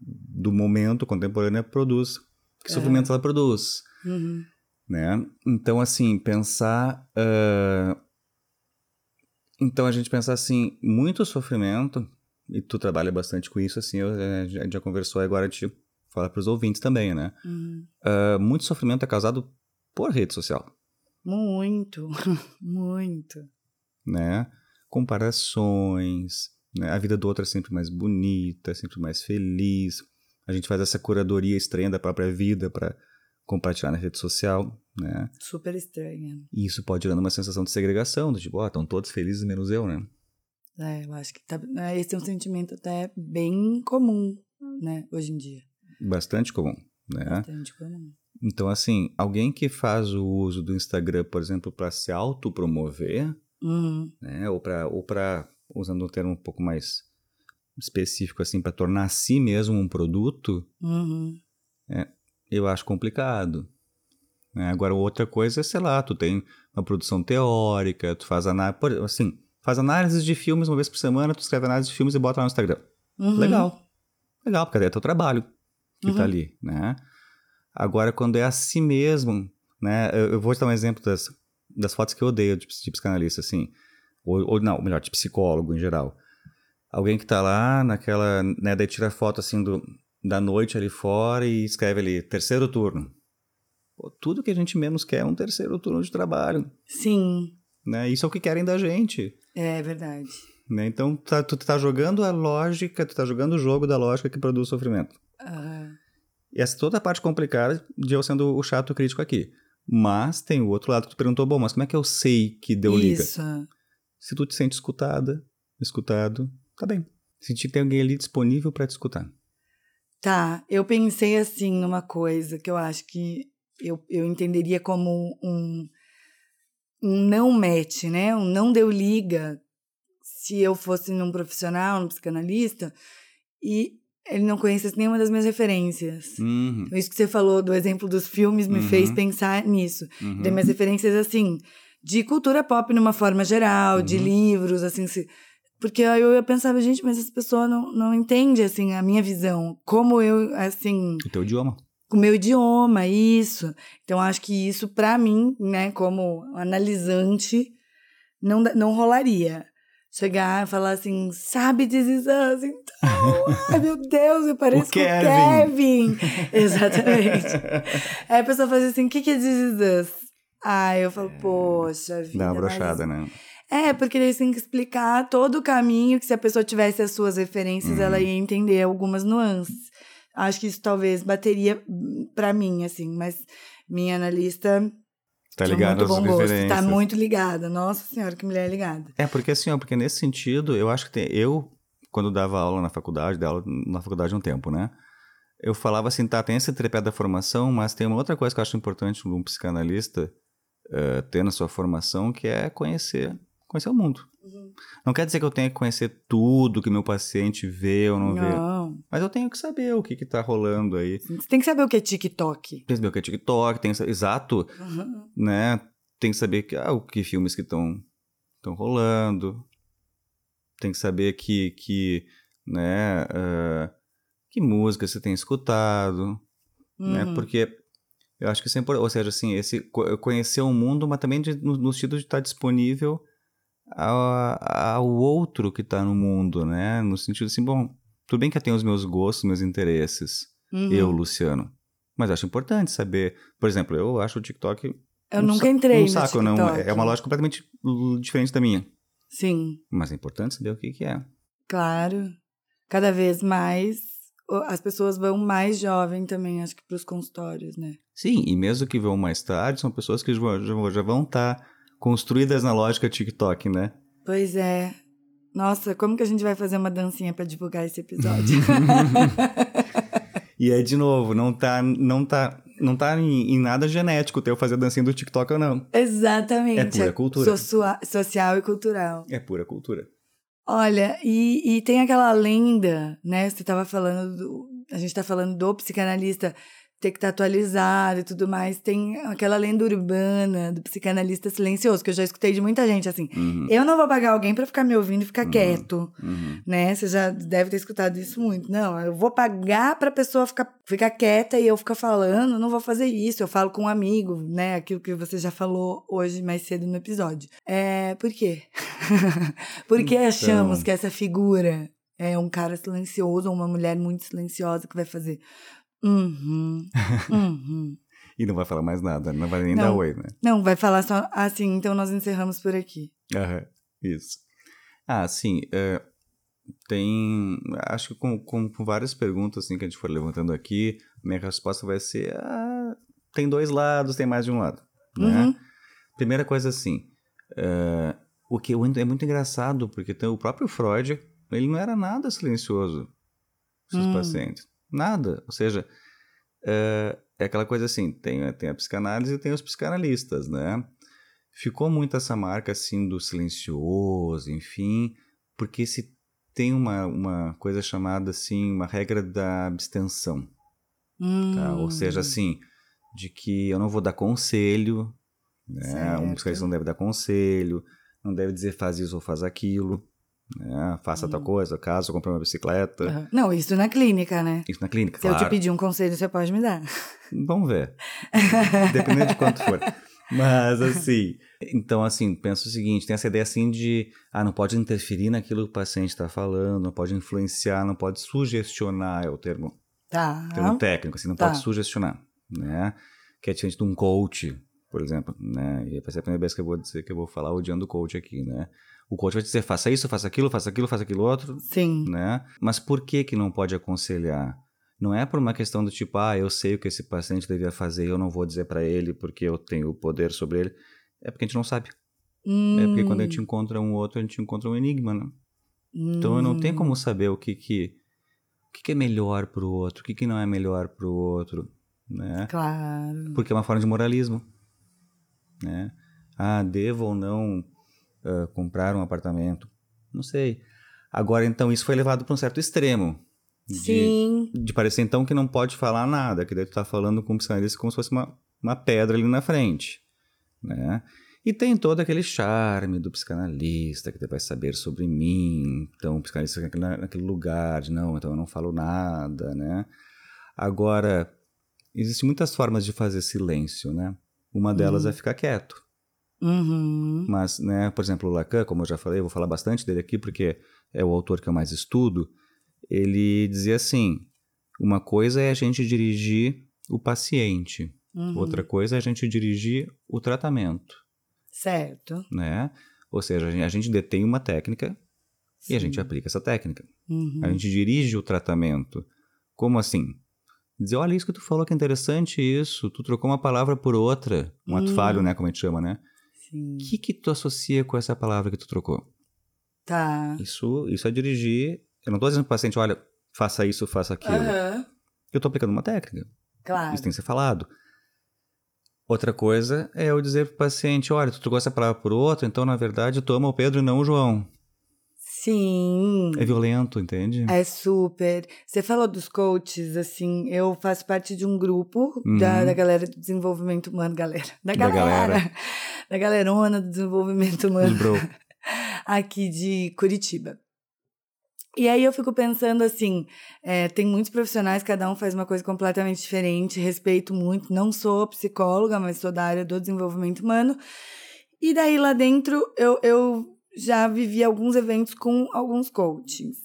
do momento contemporânea produz. Que É. sofrimento ela produz, Uhum. né? Então, assim, pensar... ah, então, a gente pensar assim, muito sofrimento, e tu trabalha bastante com isso, assim, eu, eh, a gente já conversou, agora a gente fala para os ouvintes também, né? Uhum. Ah, muito sofrimento é causado por rede social. Muito, muito. né? Comparações, né? A vida do outro é sempre mais bonita, sempre mais feliz. A gente faz essa curadoria estranha da própria vida para compartilhar na rede social, né? Super estranha. E isso pode gerando uma sensação de segregação, do tipo, ó, estão todos felizes menos eu, né? É, eu acho que tá, né, esse é um sentimento até bem comum, né, hoje em dia. Bastante comum, né? Bastante comum. Então, assim, alguém que faz o uso do Instagram, por exemplo, para se autopromover, Uhum. né? Ou para, ou para usando um termo um pouco mais específico, assim, para tornar a si mesmo um produto, Uhum. eu acho complicado. né? Agora, outra coisa é, sei lá, tu tem uma produção teórica, tu faz análise, assim, faz análises de filmes uma vez por semana, tu escreve análise de filmes e bota lá no Instagram. Uhum. Legal. Legal, porque é teu trabalho que tá Uhum. ali, né? Agora, quando é a si mesmo, né? Eu, eu vou te dar um exemplo das, das fotos que eu odeio de, de psicanalista, assim. Ou, ou não, melhor, de psicólogo em geral. Alguém que tá lá naquela, né? Daí tira foto, assim, do, da noite ali fora e escreve ali, terceiro turno. Pô, tudo que a gente menos quer é um terceiro turno de trabalho, Sim, né? Isso é o que querem da gente. é verdade. Né? Então, tá, tu tá jogando a lógica, tu tá jogando o jogo da lógica que produz sofrimento. Aham. E essa é toda a parte complicada de eu sendo o chato crítico aqui. Mas tem o outro lado que tu perguntou, bom, mas como é que eu sei que deu liga? Isso. Se tu te sente escutada, escutado, tá bem. Sentir que tem alguém ali disponível para te escutar. Tá, eu pensei assim numa coisa que eu acho que eu, eu entenderia como um, um não match, né? Um não deu liga se eu fosse num profissional, num psicanalista, e ele não conhecesse nenhuma das minhas referências. Uhum. Então, isso que você falou do exemplo dos filmes me Uhum. fez pensar nisso. Uhum. Das minhas referências, assim, de cultura pop numa forma geral, de Uhum. livros, assim, se- porque aí eu pensava, gente, mas essa pessoa não, não entende, assim, a minha visão. Como eu, assim, O teu idioma. O meu idioma, isso. Então, acho que isso, pra mim, né, como analisante, não, não rolaria. Chegar e falar assim, sabe This? Então, ai meu Deus, eu pareço com o Kevin. Kevin. Exatamente. Aí a pessoa faz assim, o que, que é This? Aí eu falo, poxa vida. Dá uma mas- brochada, né? É, porque você tem que explicar todo o caminho que se a pessoa tivesse as suas referências, Uhum. ela ia entender algumas nuances. Acho que isso talvez bateria pra mim, assim, mas minha analista Tá ligado muito às gosto, referências. tá muito ligada. Nossa senhora, que mulher ligada. É, porque assim, ó, porque nesse sentido, eu acho que tem, eu, quando dava aula na faculdade, dava aula na faculdade um tempo, né? Eu falava assim, tá, tem esse tripé da formação, mas tem uma outra coisa que eu acho importante um psicanalista eh, ter na sua formação, que é conhecer, conhecer o mundo. Não quer dizer que eu tenha que conhecer tudo que meu paciente vê ou não, vê, Não. Mas eu tenho que saber o que que tá rolando aí. Você tem que saber o que é TikTok. Tem que saber o que é TikTok, tem que saber, exato, Uhum. né? Tem que saber que, ah, o que filmes que estão estão rolando. Tem que saber que, que né, ah, que música você tem escutado, né? Uhum. Porque eu acho que isso é importante, ou seja, assim, esse co- conhecer o mundo, mas também de- no, no sentido de estar disponível ao, ao outro que está no mundo, né? No sentido assim, bom, tudo bem que eu tenho os meus gostos, meus interesses, Uhum. eu, Luciano, mas acho importante saber, por exemplo, eu acho o TikTok Eu um nunca entrei um no saco, não. TikTok. É uma lógica completamente uh, diferente da minha. Sim, Mas é importante saber o que, que é. claro. Cada vez mais as pessoas vão mais jovem também, acho que pros consultórios, né? Sim, e mesmo que vão mais tarde, são pessoas que já, já- já vão estar construídas na lógica TikTok, né? Pois é. Nossa, como que a gente vai fazer uma dancinha pra divulgar esse episódio? E é de novo, não tá, não tá, não tá em, em nada genético ter eu fazer a dancinha do TikTok ou não. Exatamente. É pura cultura. sosua- social e cultural. É pura cultura. Olha, e, e tem aquela lenda, né? Você estava falando, do, a gente está falando do psicanalista ter que estar atualizado e tudo mais. Tem aquela lenda urbana do psicanalista silencioso, que eu já escutei de muita gente assim. Uhum, Eu não vou pagar alguém para ficar me ouvindo e ficar Uhum. quieto, uhum. né? Você já deve ter escutado isso muito. Não, eu vou pagar para pessoa ficar, ficar quieta e eu ficar falando, não vou fazer isso. Eu falo com um amigo, né? Aquilo que você já falou hoje mais cedo no episódio. É, por quê? por que Então. achamos que essa figura é um cara silencioso ou uma mulher muito silenciosa que vai fazer uhum, uhum. E não vai falar mais nada, não vai nem Não. dar oi, né? Não, vai falar só assim, então nós encerramos por aqui. Isso. Ah, sim. é, tem. Acho que com, com, com várias perguntas assim, que a gente for levantando aqui, minha resposta vai ser: ah, tem dois lados, tem mais de um lado. Né? Uhum. Primeira coisa assim. é, o que é muito engraçado, porque tem o próprio Freud, ele não era nada silencioso com seus Hum. pacientes. Nada. Ou seja, é, é aquela coisa assim: tem, tem a psicanálise e tem os psicanalistas, né? Ficou muito essa marca assim do silencioso, enfim, porque se tem uma, uma coisa chamada assim, uma regra da abstenção, tá? Ou Hum. seja, assim, de que eu não vou dar conselho, né? Um Certo. psicanalista não deve dar conselho, não deve dizer faz isso ou faz aquilo, né? Faça Hum. tal coisa, caso eu compre uma bicicleta. Aham. Não, isso na clínica, né? Isso na clínica, Se eu claro. te pedir um conselho, você pode me dar. Vamos ver. Dependendo de quanto for. Mas assim, então assim, penso o seguinte, tem essa ideia assim de, ah, não pode interferir naquilo que o paciente está falando, não pode influenciar, não pode sugestionar, é o termo, Tá. termo técnico, assim, não Tá. pode sugestionar, né? Que é diferente de um coach, por exemplo, né? E vai ser a primeira vez que eu vou dizer que eu vou falar odiando o coach aqui, né? O coach vai dizer, faça isso, faça aquilo, faça aquilo, faça aquilo outro, Sim. né? Mas por que que não pode aconselhar? Não é por uma questão do tipo, ah, eu sei o que esse paciente devia fazer e eu não vou dizer para ele porque eu tenho o poder sobre ele. É porque a gente não sabe. Hum. É porque quando a gente encontra um outro, a gente encontra um enigma, né? Então eu não tenho Hum. como saber o que que, o que, que é melhor pro outro, o que, que não é melhor pro outro, né? Claro. Porque é uma forma de moralismo, né? Ah, devo ou não ah, comprar um apartamento? Não sei. Agora, então, isso foi levado para um certo extremo. De, Sim. de parecer, então, que não pode falar nada, que daí tu tá falando com o psicanalista como se fosse uma, uma pedra ali na frente, né? E tem todo aquele charme do psicanalista, que vai saber sobre mim, então o psicanalista fica naquele- lugar de, não, então eu não falo nada, né? Agora, existem muitas formas de fazer silêncio, né? Uma delas é ficar quieto. Uhum. Mas, né, por exemplo, o Lacan, como eu já falei, eu vou falar bastante dele aqui porque é o autor que eu mais estudo, ele dizia assim, uma coisa é a gente dirigir o paciente, Uhum. outra coisa é a gente dirigir o tratamento, Certo. né? Ou seja, a gente- detém uma técnica e a Sim. gente aplica essa técnica. Uhum. A gente dirige o tratamento. Como assim? Dizer, olha isso que tu falou que é interessante isso, tu trocou uma palavra por outra, um ato Hum. falho, né, como a gente chama, né? O que que tu associa com essa palavra que tu trocou? Tá. Isso, isso é dirigir. Eu não estou dizendo para o paciente, olha, faça isso, faça aquilo. Aham. Eu estou aplicando uma técnica. Claro. Isso tem que ser falado. Outra coisa é eu dizer para o paciente, olha, tu trocou essa palavra por outra, então na verdade tu ama o Pedro e não o João. Sim. É violento, entende? É super. Você falou dos coaches, assim, eu faço parte de um grupo Uhum. da, da galera do desenvolvimento humano, galera. Da Da galera. galera. Da galerona do desenvolvimento humano bro. aqui de Curitiba. E aí eu fico pensando assim, é, tem muitos profissionais, cada um faz uma coisa completamente diferente, respeito muito, não sou psicóloga, mas sou da área do desenvolvimento humano. E daí lá dentro eu, eu já vivi alguns eventos com alguns coachings.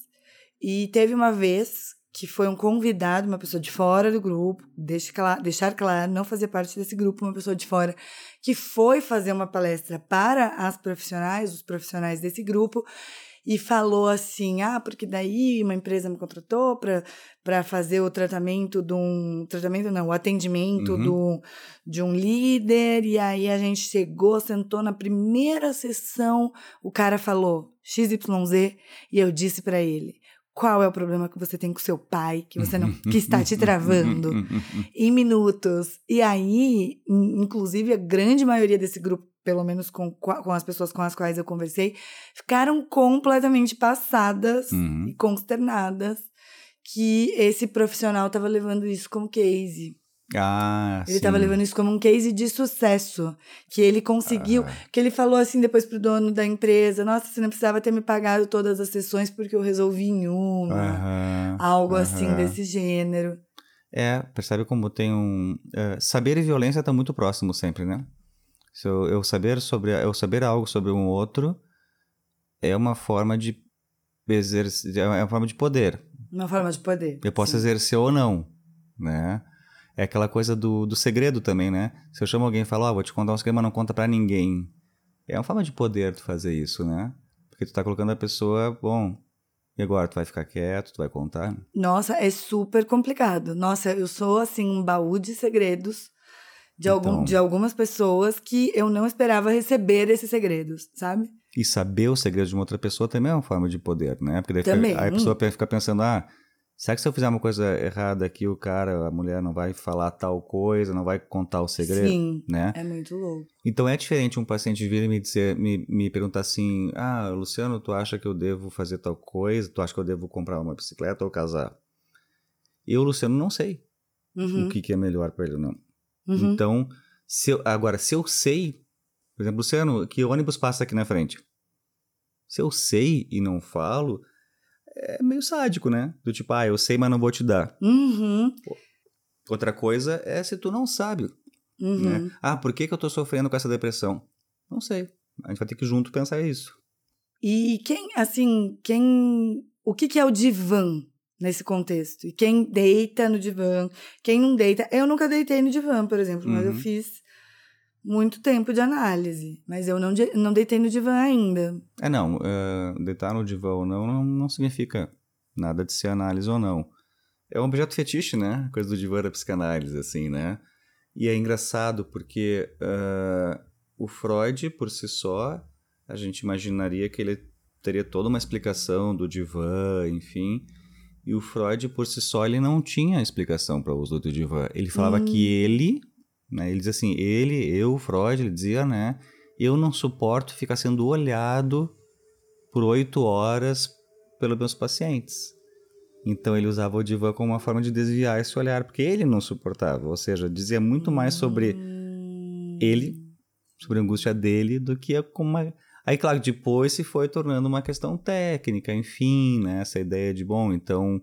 E teve uma vez que foi um convidado, uma pessoa de fora do grupo, deixar claro, não fazia parte desse grupo, uma pessoa de fora, que foi fazer uma palestra para as profissionais, os profissionais desse grupo, e falou assim: ah, porque daí uma empresa me contratou para fazer o tratamento de um. Tratamento não, o atendimento Uhum. do, de um líder, e aí a gente chegou, sentou na primeira sessão, o cara falou XYZ, e eu disse para ele. Qual é o problema que você tem com seu pai, que você não que está te travando? em minutos. E aí, in- inclusive, a grande maioria desse grupo, pelo menos com, com as pessoas com as quais eu conversei, ficaram completamente passadas Uhum. e consternadas que esse profissional estava levando isso como case. Ah, Ele estava levando isso como um case de sucesso. Que ele conseguiu. Ah. Que ele falou assim depois pro dono da empresa: Nossa, você não precisava ter me pagado todas as sessões porque eu resolvi em uma. Algo assim desse gênero. É, percebe como tem um. é, saber e violência está muito próximo sempre, né? Se eu, eu saber sobre eu saber algo sobre um outro é uma forma de exercer, é uma forma de poder. Uma forma de poder. Eu posso sim. exercer ou não, né? É aquela coisa do, do segredo também, né? Se eu chamo alguém e falo, ó, vou te contar um segredo, mas não conta pra ninguém. É uma forma de poder tu fazer isso, né? Porque tu tá colocando a pessoa, bom, e agora? Tu vai ficar quieto, tu vai contar? Nossa, é super complicado. Nossa, eu sou assim um baú de segredos de, algum, Então. de algumas pessoas que eu não esperava receber esses segredos, sabe? E saber o segredo de uma outra pessoa também é uma forma de poder, né? Porque daí fica- Também. aí a pessoa fica pensando, ah, será que se eu fizer uma coisa errada aqui, o cara, a mulher não vai falar tal coisa, não vai contar o segredo, Sim, né? é muito louco. Então é diferente um paciente vir e me dizer, me, me perguntar assim, ah, Luciano, tu acha que eu devo fazer tal coisa? Tu acha que eu devo comprar uma bicicleta ou casar? Eu, Luciano, não sei Uhum, o que, que é melhor para ele não. Uhum. Então, se eu- agora, se eu sei, por exemplo, Luciano, que ônibus passa aqui na frente. Se eu sei e não falo, é meio sádico, né? Do tipo, ah, eu sei, mas não vou te dar. Uhum, Outra coisa é se tu não sabe, uhum. né? Ah, por que, que eu tô sofrendo com essa depressão? Não sei. A gente vai ter que junto pensar isso. E quem, assim, quem. O que, que é o divã nesse contexto? E quem deita no divã, quem não deita. Eu nunca deitei no divã, por exemplo, mas eu Uhum. fiz muito tempo de análise. Mas eu não, de- não deitei no divã ainda. É, não, é, deitar no divã ou não, não não significa nada de ser análise ou não. é um objeto fetiche, né? Coisa do divã da psicanálise, assim, né? E é engraçado porque uh, o Freud, por si só, a gente imaginaria que ele teria toda uma explicação do divã, enfim. E o Freud, por si só, ele não tinha explicação para o uso do divã. Ele falava hum. que ele, né, ele dizia assim, ele, eu, Freud, ele dizia, né, eu não suporto ficar sendo olhado por oito horas pelos meus pacientes. Então ele usava o divã como uma forma de desviar esse olhar, porque ele não suportava. Ou seja, dizia muito mais sobre hum. ele, sobre a angústia dele, do que como uma... Aí, claro, depois se foi tornando uma questão técnica, enfim, né? Essa ideia de, bom, então,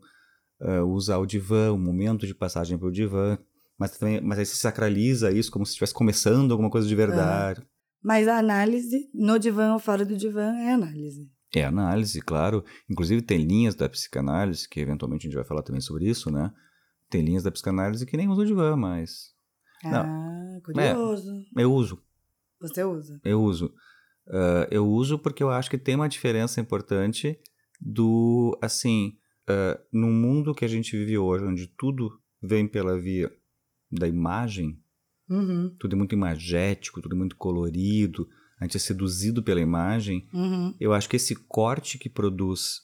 uh, usar o divã, o momento de passagem para o divã, mas, também, mas aí se sacraliza isso como se estivesse começando alguma coisa de verdade. Mas a análise, no divã ou fora do divã, é análise. É análise, claro. Inclusive tem linhas da psicanálise, que eventualmente a gente vai falar também sobre isso, né? Tem linhas da psicanálise que nem usam divã, mas... Ah, Não. curioso. É, eu uso. Você usa? Eu uso. Uh, eu uso porque eu acho que tem uma diferença importante do, assim, uh, no mundo que a gente vive hoje, onde tudo vem pela via da imagem, uhum. tudo é muito imagético, tudo é muito colorido, a gente é seduzido pela imagem, uhum. eu acho que esse corte que produz,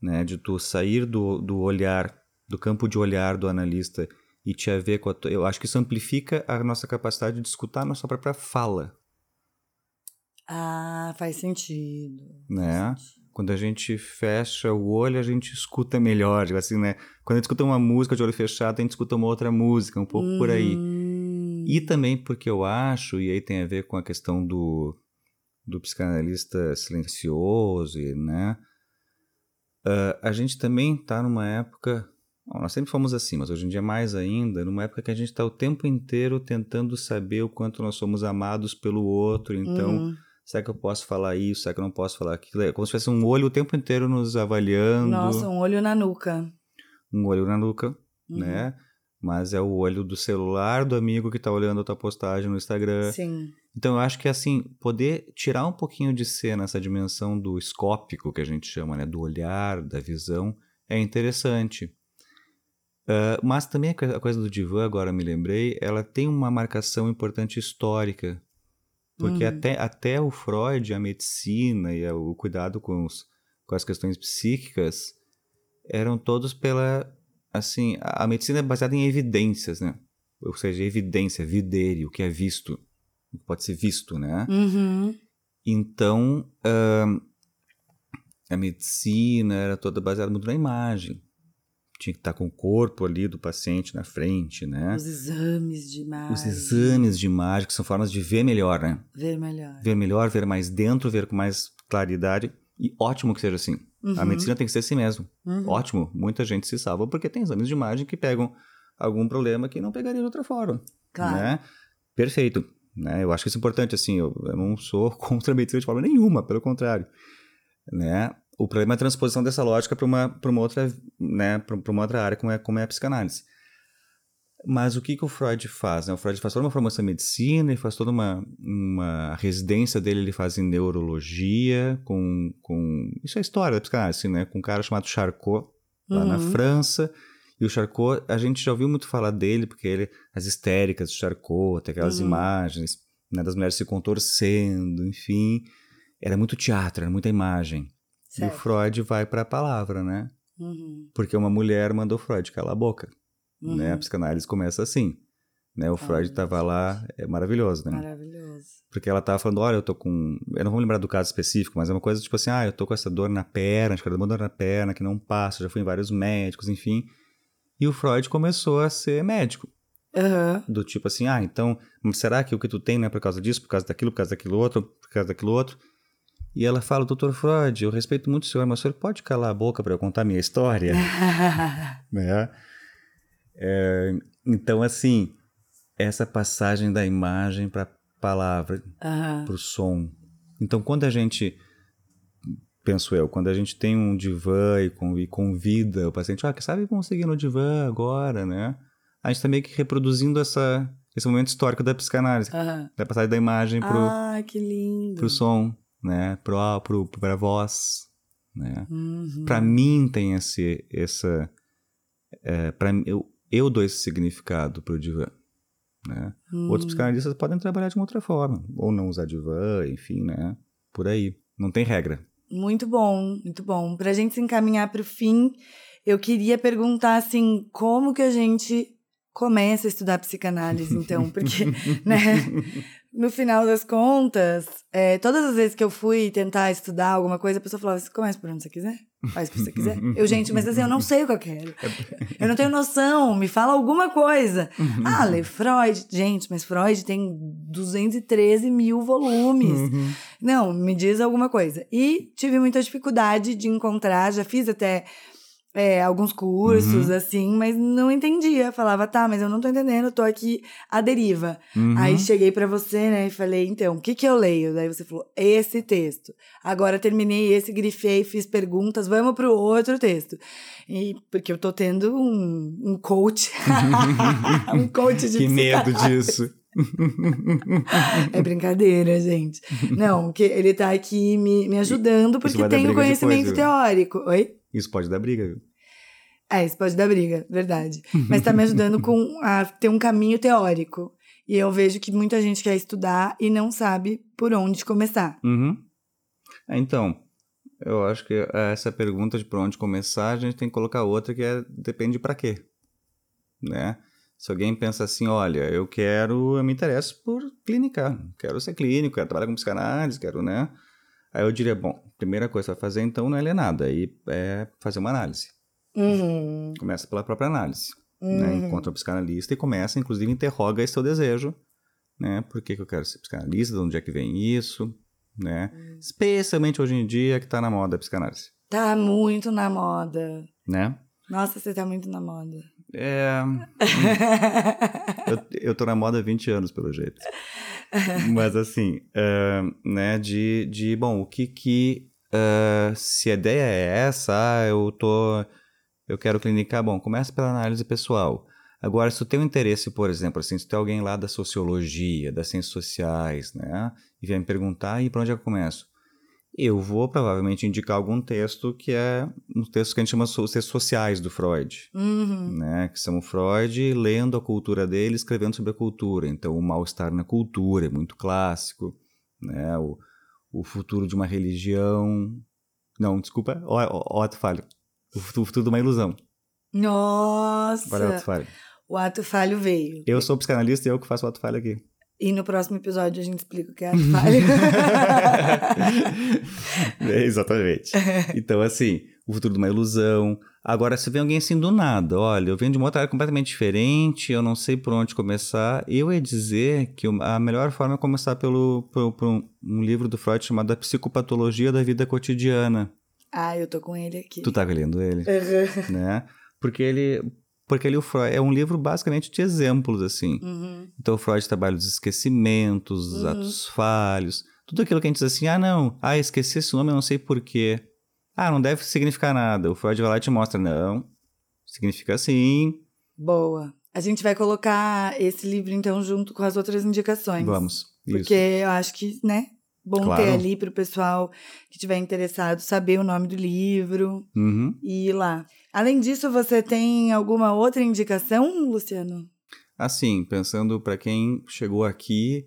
né, de tu sair do, do olhar, do campo de olhar do analista e te ver com a tua, eu acho que isso amplifica a nossa capacidade de escutar a nossa própria fala. Ah, faz sentido. Né? Faz sentido. Quando a gente fecha o olho, a gente escuta melhor, tipo assim, né? Quando a gente escuta uma música de olho fechado, a gente escuta uma outra música, um pouco por aí. Hum. E também porque eu acho, e aí tem a ver com a questão do, do psicanalista silencioso, né? Uh, a gente também está numa época. Bom, nós sempre fomos assim, mas hoje em dia mais ainda, numa época que a gente está o tempo inteiro tentando saber o quanto nós somos amados pelo outro. Então, Uhum. Será que eu posso falar isso? Será que eu não posso falar aquilo? É como se tivesse um olho o tempo inteiro nos avaliando. Nossa, um olho na nuca. Um olho na nuca, Uhum. né? Mas é o olho do celular do amigo que está olhando a tua postagem no Instagram. Sim. Então eu acho que assim, poder tirar um pouquinho de cena essa dimensão do escópico que a gente chama, né, do olhar, da visão, é interessante. Uh, mas também a coisa do divã, agora me lembrei, ela tem uma marcação importante histórica. Porque Hum. até, até o Freud, a medicina e o cuidado com, os, com as questões psíquicas eram todos pela. Assim, a, a medicina é baseada em evidências, né? Ou seja, evidência, videre, o que é visto, o que pode ser visto, né? Uhum. Então, ahn, a medicina era toda baseada muito na imagem. Tinha que estar com o corpo ali do paciente na frente, né? Os exames de imagem. Os exames de imagem, que são formas de ver melhor, né? Ver melhor. Ver melhor, ver mais dentro, ver com mais claridade. E ótimo que seja assim. A Uhum. medicina tem que ser assim mesmo. Uhum. Ótimo. Muita gente se salva porque tem exames de imagem que pegam algum problema que não pegaria de outra forma. Claro. Né? Perfeito. Né? Eu acho que isso é importante, assim, eu, eu não sou contra a medicina de forma nenhuma, pelo contrário. Né? O problema é a transposição dessa lógica para uma, pra uma, outra, né? pra, pra uma outra área, como é, como é a psicanálise. Mas o que, que o Freud faz? Né? O Freud faz toda uma formação em medicina, ele faz toda uma, uma a residência dele, ele faz em neurologia, com, com isso é história da psicanálise, assim, né? com um cara chamado Charcot, lá na Uhum. França. E o Charcot, a gente já ouviu muito falar dele, porque ele, as histéricas do Charcot, tem aquelas Uhum. imagens né, das mulheres se contorcendo, enfim. Era muito teatro, era muita imagem. E Certo. o Freud vai para a palavra, né? Uhum. Porque uma mulher mandou Freud calar a boca. Uhum. Né? A psicanálise começa assim. Né? O Freud estava lá, é maravilhoso, né? Maravilhoso. Porque ela tava falando, olha, eu tô com. Eu não vou lembrar do caso específico, mas é uma coisa tipo assim, ah, eu tô com essa dor na perna, acho que era uma dor na perna que não passa, já fui em vários médicos, enfim. E o Freud começou a ser médico. Aham. Do tipo assim, ah, então, será que o que tu tem não é por causa disso, por causa daquilo, por causa daquilo outro, por causa daquilo outro? E ela fala, doutor Freud, eu respeito muito o senhor, mas o senhor pode calar a boca para eu contar a minha história? né? É, então, assim, essa passagem da imagem para palavra, Aham. para o som. Então, quando a gente, penso eu, quando a gente tem um divã e, con- convida o paciente, ah, que sabe vamos seguir no divã agora, né? A gente está meio que reproduzindo essa, esse momento histórico da psicanálise, da passagem da imagem Ah, que lindo. pro som, né? Pra voz, né? Uhum. Para mim tem esse, essa, é, para eu, eu dou esse significado para o divã. Né? Hum. Outros psicanalistas podem trabalhar de uma outra forma, ou não usar divã, enfim, né? Por aí. Não tem regra. Muito bom, muito bom. Pra gente se encaminhar pro fim, eu queria perguntar assim, como que a gente começa a estudar psicanálise, então? Porque, né, no final das contas, é, todas as vezes que eu fui tentar estudar alguma coisa, a pessoa falava, você começa por onde você quiser, faz o que você quiser. Eu, gente, mas assim, eu não sei o que eu quero. Eu não tenho noção, me fala alguma coisa. Ah, lê Freud. Gente, mas Freud tem 213 mil volumes. Não, me diz alguma coisa. E tive muita dificuldade de encontrar, já fiz até é, alguns cursos, Uhum. assim, mas não entendia. Falava, tá, mas eu não tô entendendo, eu tô aqui à deriva. Uhum. Aí cheguei pra você, né, e falei, então, o que que eu leio? Daí você falou, esse texto. Agora terminei esse, grifei, fiz perguntas, vamos pro outro texto. E porque eu tô tendo um, um coach, um coach de que medo disso. É brincadeira, gente. Não, que ele tá aqui me, me ajudando porque tem o conhecimento teórico. Oi? Isso pode dar briga, viu? É, isso pode dar briga, verdade. Mas tá me ajudando com a ter um caminho teórico. E eu vejo que muita gente quer estudar e não sabe por onde começar. Uhum. É, Então, eu acho que essa pergunta de por onde começar, a gente tem que colocar outra que é depende para quê, né? Se alguém pensa assim, olha, eu quero, eu me interesso por clinicar, quero ser clínico, quero trabalhar com psicanálise, quero, né? Aí eu diria, bom, primeira coisa vai fazer então não é ler nada, aí é fazer uma análise. Uhum. Começa pela própria análise, né? Uhum. Encontra o psicanalista e começa, inclusive, interroga esse seu desejo, né? Por que, que eu quero ser psicanalista? De onde é que vem isso? Né? Hum. Especialmente hoje em dia que tá na moda a psicanálise, Tá muito na moda. né? Nossa, você tá muito na moda. É, eu, eu tô na moda há 20 anos, pelo jeito. Mas assim, é, né, de, de, bom, o que que, é, se a ideia é essa, ah, eu tô, eu quero clinicar, bom, começa pela análise pessoal. Agora, se tu tem um interesse, por exemplo, assim, se tem alguém lá da sociologia, das ciências sociais, né, e vem me perguntar, e para onde é que eu começo? Eu vou provavelmente indicar algum texto que é um texto que a gente chama os textos sociais do Freud Uhum. né, que são o Freud lendo a cultura dele, escrevendo sobre a cultura. Então, o mal-estar na cultura é muito clássico, né, o, o futuro de uma religião... Não, desculpa, ó, ó, ó ato falho. O o futuro de uma ilusão. Nossa! Para o ato falho. O ato falho veio. Eu sou psicanalista e eu que faço o ato falho aqui. E no próximo episódio a gente explica o que é ato falho. É, exatamente. Então, assim, o futuro de uma ilusão. Agora, se vem alguém assim do nada, olha, eu venho de uma outra área completamente diferente, eu não sei por onde começar, eu ia dizer que a melhor forma é começar pelo, por, por um, um livro do Freud chamado A Psicopatologia da Vida Cotidiana. ah, eu tô com ele aqui. Tu tá lendo ele, Uhum. né? Porque ele... Porque ele, o Freud, é um livro basicamente de exemplos, assim. Uhum. Então, o Freud trabalha os esquecimentos, os Uhum. atos falhos, tudo aquilo que a gente diz assim, ah, não, ah, esqueci esse nome, eu não sei porquê. Ah, não deve significar nada. O Freud vai lá e te mostra, não, significa sim, Boa. A gente vai colocar esse livro, então, junto com as outras indicações. vamos. Porque Isso. eu acho que, né? Bom Claro. ter ali pro pessoal que tiver interessado saber o nome do livro Uhum. e ir lá. Além disso, você tem alguma outra indicação, Luciano? Assim, pensando para quem chegou aqui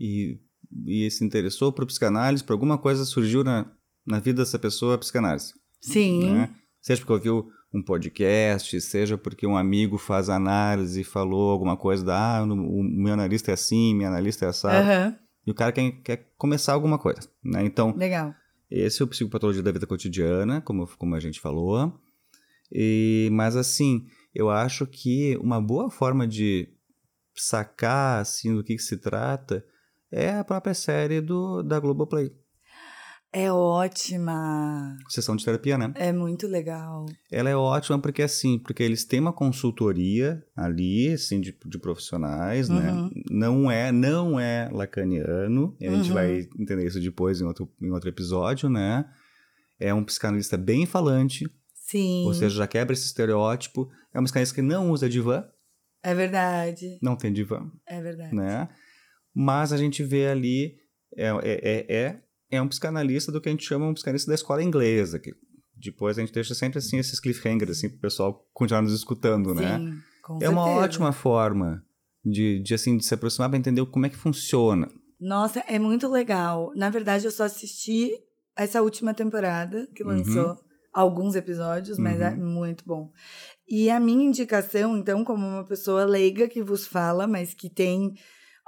e, e se interessou por psicanálise, por alguma coisa surgiu na, na vida dessa pessoa a psicanálise. Sim. né? Seja porque ouviu um podcast, seja porque um amigo faz análise e falou alguma coisa da, ah, o meu analista é assim, minha analista é assado. Aham. E o cara quer, quer começar alguma coisa, né? Então, Legal. esse é o Psicopatologia da Vida Cotidiana, como, como a gente falou. E, mas, assim, eu acho que uma boa forma de sacar, assim, do que, que se trata é a própria série do, da Globoplay. É ótima. Sessão de terapia, né? É muito legal. Ela é ótima porque, assim, porque eles têm uma consultoria ali, assim, de, de profissionais, né? Uhum. Não é, não é lacaniano, a gente Uhum. vai entender isso depois em outro, em outro episódio, né? É um psicanalista bem falante, Sim. ou seja, já quebra esse estereótipo. É um psicanalista que não usa divã, É verdade. não tem divã, É verdade. né? Mas a gente vê ali, é, é, é, é, é um psicanalista do que a gente chama um psicanalista da escola inglesa, que depois a gente deixa sempre assim esses cliffhangers assim pro pessoal continuar nos escutando, né? Sim, com é uma certeza. ótima forma de, de assim de se aproximar para entender como é que funciona. Nossa, é muito legal. Na verdade, eu só assisti essa última temporada que Uhum. Alguns episódios, mas Uhum. é muito bom. E a minha indicação, então, como uma pessoa leiga que vos fala, mas que tem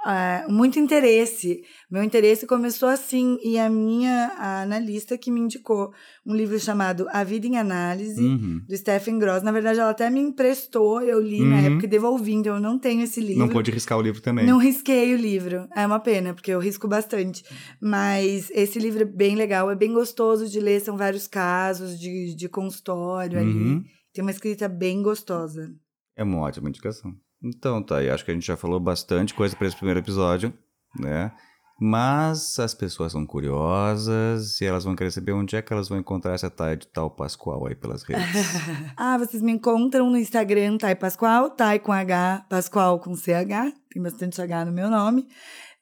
ah, muito interesse. Meu interesse começou assim, e a minha a analista que me indicou um livro chamado A Vida em Análise, Uhum. do Stephen Gross. Na verdade, ela até me emprestou, eu li na Uhum. época e devolvi, então eu não tenho esse livro. Não pode riscar o livro também. Não risquei o livro. É uma pena, porque eu risco bastante. Mas esse livro é bem legal, é bem gostoso de ler. São vários casos de, de consultório ali. Uhum. Tem uma escrita bem gostosa. É uma ótima indicação. Então, tá aí. Acho que a gente já falou bastante coisa para esse primeiro episódio, né? Mas as pessoas são curiosas e elas vão querer saber onde é que elas vão encontrar essa Thay de tal Pascoal aí pelas redes. Ah, vocês me encontram no Instagram, Thay Pascoal, Thay com H, Pascoal com CH. Tem bastante H no meu nome.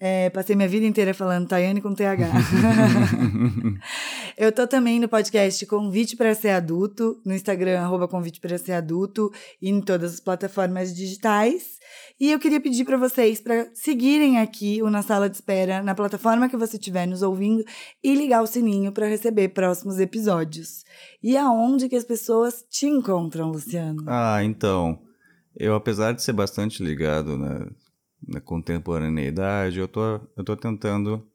É, passei minha vida inteira falando Tayane com TH. Eu tô também no podcast Convite para Ser Adulto, no Instagram, arroba Convite para Ser Adulto, e em todas as plataformas digitais. E eu queria pedir para vocês para seguirem aqui o Na Sala de Espera, na plataforma que você estiver nos ouvindo, e ligar o sininho para receber próximos episódios. E aonde que as pessoas te encontram, Luciano? ah, então. Eu, apesar de ser bastante ligado na, na contemporaneidade, eu tô, eu tô tentando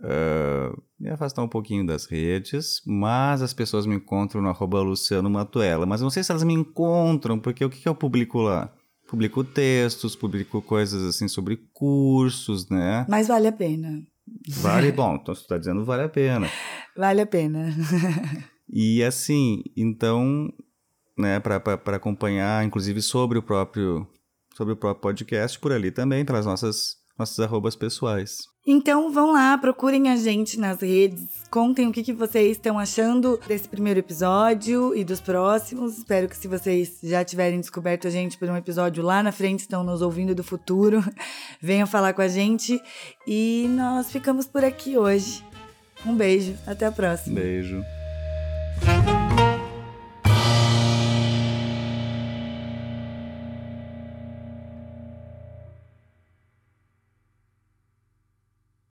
ah, me afastar um pouquinho das redes, mas as pessoas me encontram no arroba Luciano Matuela. Mas eu não sei se elas me encontram, porque o que, que eu publico lá? Publico textos, publico coisas assim sobre cursos, né? Mas vale a pena. Vale, bom, então você está dizendo vale a pena. Vale a pena. E assim, então, né, para acompanhar, inclusive sobre o próprio sobre o próprio podcast por ali também, pelas nossas nossas arrobas pessoais. Então vão lá, procurem a gente nas redes, contem o que, que vocês estão achando desse primeiro episódio e dos próximos. Espero que se vocês já tiverem descoberto a gente por um episódio lá na frente, estão nos ouvindo do futuro, venham falar com a gente. E nós ficamos por aqui hoje. Um beijo, até a próxima. Beijo.